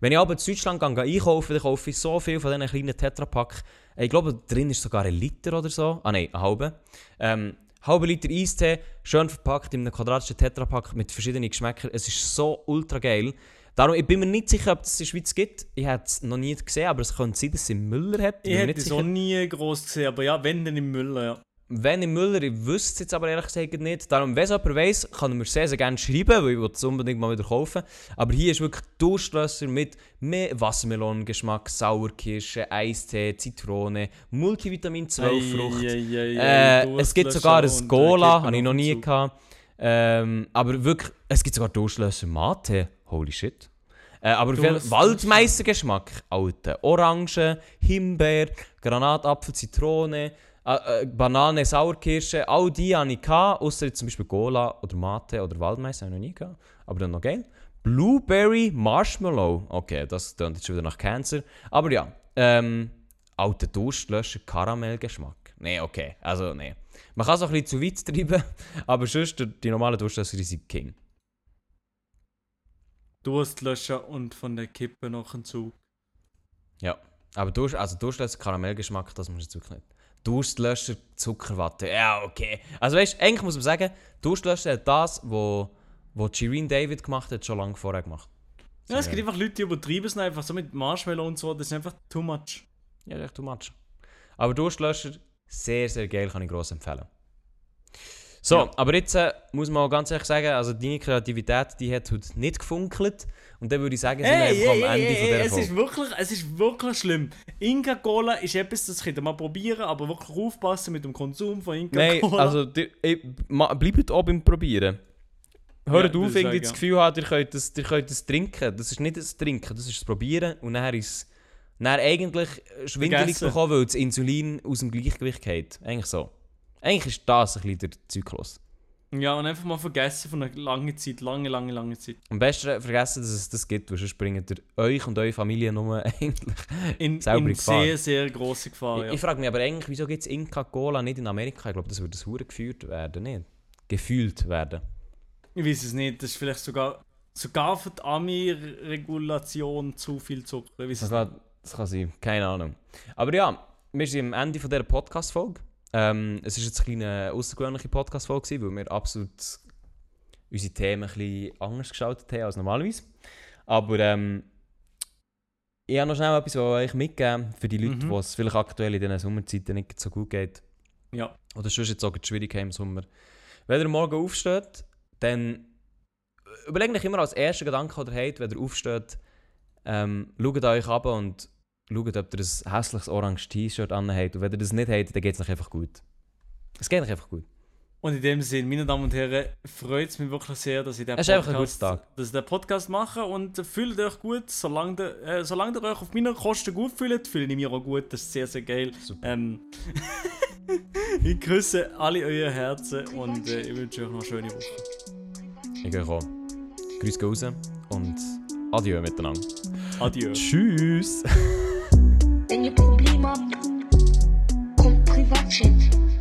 Wenn ich aber in Deutschland gehe, gehe einkaufen, dann kaufe ich so viel von diesen kleinen Tetrapack. Ich glaube, drin ist sogar ein Liter oder so. Ah nein, ein halber. Ähm, halber Liter Eistee, schön verpackt in einem quadratischen Tetrapack mit verschiedenen Geschmäckern. Es ist so ultra geil. Darum, ich bin mir nicht sicher, ob es in der Schweiz gibt. Ich habe es noch nie gesehen, aber es könnte sein, dass es in Müller hat. ich mir hätte es auch nie groß gesehen, aber ja, wenn, dann im Müller, ja. Wenn im Müller, ich wüsste es jetzt aber ehrlich gesagt nicht. Darum, wenn es jemand weiss, kann er mir sehr, sehr gerne schreiben, weil ich es unbedingt mal wieder kaufen. Aber hier ist wirklich Durstlösser mit mehr Wassermelonengeschmack, Sauerkirsche, Eistee, Zitrone, Multivitamin 12 Frucht. Äh, es gibt sogar ein Cola, habe ich noch nie gehabt. Ähm, aber wirklich, es gibt sogar Durstlösser Mate. Holy shit. Äh, aber jeden Durst- Waldmeistergeschmack, Alter. Orange, Himbeer, Granatapfel, Zitrone, äh, äh, Banane, Sauerkirsche, all die hatte ich, gehabt, jetzt zum Beispiel Cola oder Mate oder Waldmeister habe ich noch nie gehabt. Aber dann noch geil. Blueberry Marshmallow. Okay, das klingt jetzt schon wieder nach Cancer. Aber ja, ähm, alter Durstlöscher, Karamellgeschmack. Nee, okay, also nee. Man kann es auch ein bisschen zu weit treiben, aber sonst, die- die normalen Durstlösser die sind King. Durstlöschen und von der Kippe noch ein Zug. Ja, aber Durst, also Durstlöscher, Karamellgeschmack, das muss jetzt wirklich nicht. Durstlöscher, Zuckerwatte, ja, okay. Also weißt du, eigentlich muss man sagen, Durstlöscher hat das, wo, wo Shireen David gemacht hat, schon lange vorher gemacht. Ja, es gibt einfach Leute, die übertreiben es einfach so mit Marshmallow und so, das ist einfach too much. Ja, das ist echt too much. Aber Durstlöscher, sehr, sehr geil, kann ich gross empfehlen. So, Ja. aber jetzt äh, muss man auch ganz ehrlich sagen, also deine Kreativität, die hat heute nicht gefunkelt. Und dann würde ich sagen, sind Hey, wir einfach hey, am hey, Ende von hey, dieser es ist wirklich, es ist wirklich schlimm. Inca Cola ist etwas, das könnt ihr mal probieren, aber wirklich aufpassen mit dem Konsum von Inca Nein, also die, ey, ma, bleibt auch beim Probieren. Hört Ja, auf, irgendwie sagen, das. Gefühl haben, ihr könnt, das, ihr könnt das trinken. Das ist nicht das Trinken, das ist das Probieren. Und dann ist dann eigentlich schwindelig bekommen, weil das Insulin aus dem Gleichgewicht geht. Eigentlich so. Eigentlich ist das ein bisschen der Zyklus. Ja, und einfach mal vergessen von einer langen Zeit, lange, lange, lange Zeit. Am besten vergessen, dass es das gibt, weil sonst bringt ihr euch und eure Familie nur eigentlich. In, Selber in Gefahr. sehr, sehr grosse Gefahr, Ich, ja. ich frage mich aber eigentlich, wieso gibt es Inca Cola nicht in Amerika? Ich glaube, das würde Hure geführt werden, nicht? Gefühlt werden. Ich weiß es nicht, das ist vielleicht sogar, sogar für die Ami-Regulation zu viel Zucker. Ich weiß Das kann, das kann sein, keine Ahnung. Aber ja, wir sind am Ende von dieser Podcast-Folge. Ähm, es war jetzt eine außergewöhnliche Podcast-Folge, weil wir absolut unsere Themen ein bisschen anders gestaltet haben als normalerweise. Aber ähm, ich habe noch schnell etwas was euch mitgeben für die Leute, Mhm. die es vielleicht aktuell in diesen Sommerzeiten nicht so gut geht. Ja. Oder sonst jetzt auch schwierig im Sommer. Wenn ihr morgen aufsteht, dann überlegt euch immer als ersten Gedanken, den ihr habt, wenn ihr aufsteht, ähm, schaut euch ab und schaut, ob ihr ein hässliches oranges T-Shirt anhabt. Und wenn ihr das nicht habt, dann geht es euch einfach gut. Es geht euch einfach gut. Und in dem Sinne, meine Damen und Herren, freut es mich wirklich sehr, dass ich den guter Tag. dass ich den Podcast mache und fühlt euch gut, solange, der, äh, solange ihr euch auf meine Kosten gut fühlt, fühle ich mich auch gut, das ist sehr, sehr geil. Ähm, ich grüße alle eure Herzen und äh, ich wünsche euch noch eine schöne Woche. Ich gehe auch. Grüß raus und adieu miteinander. Adieu. Tschüss! Attention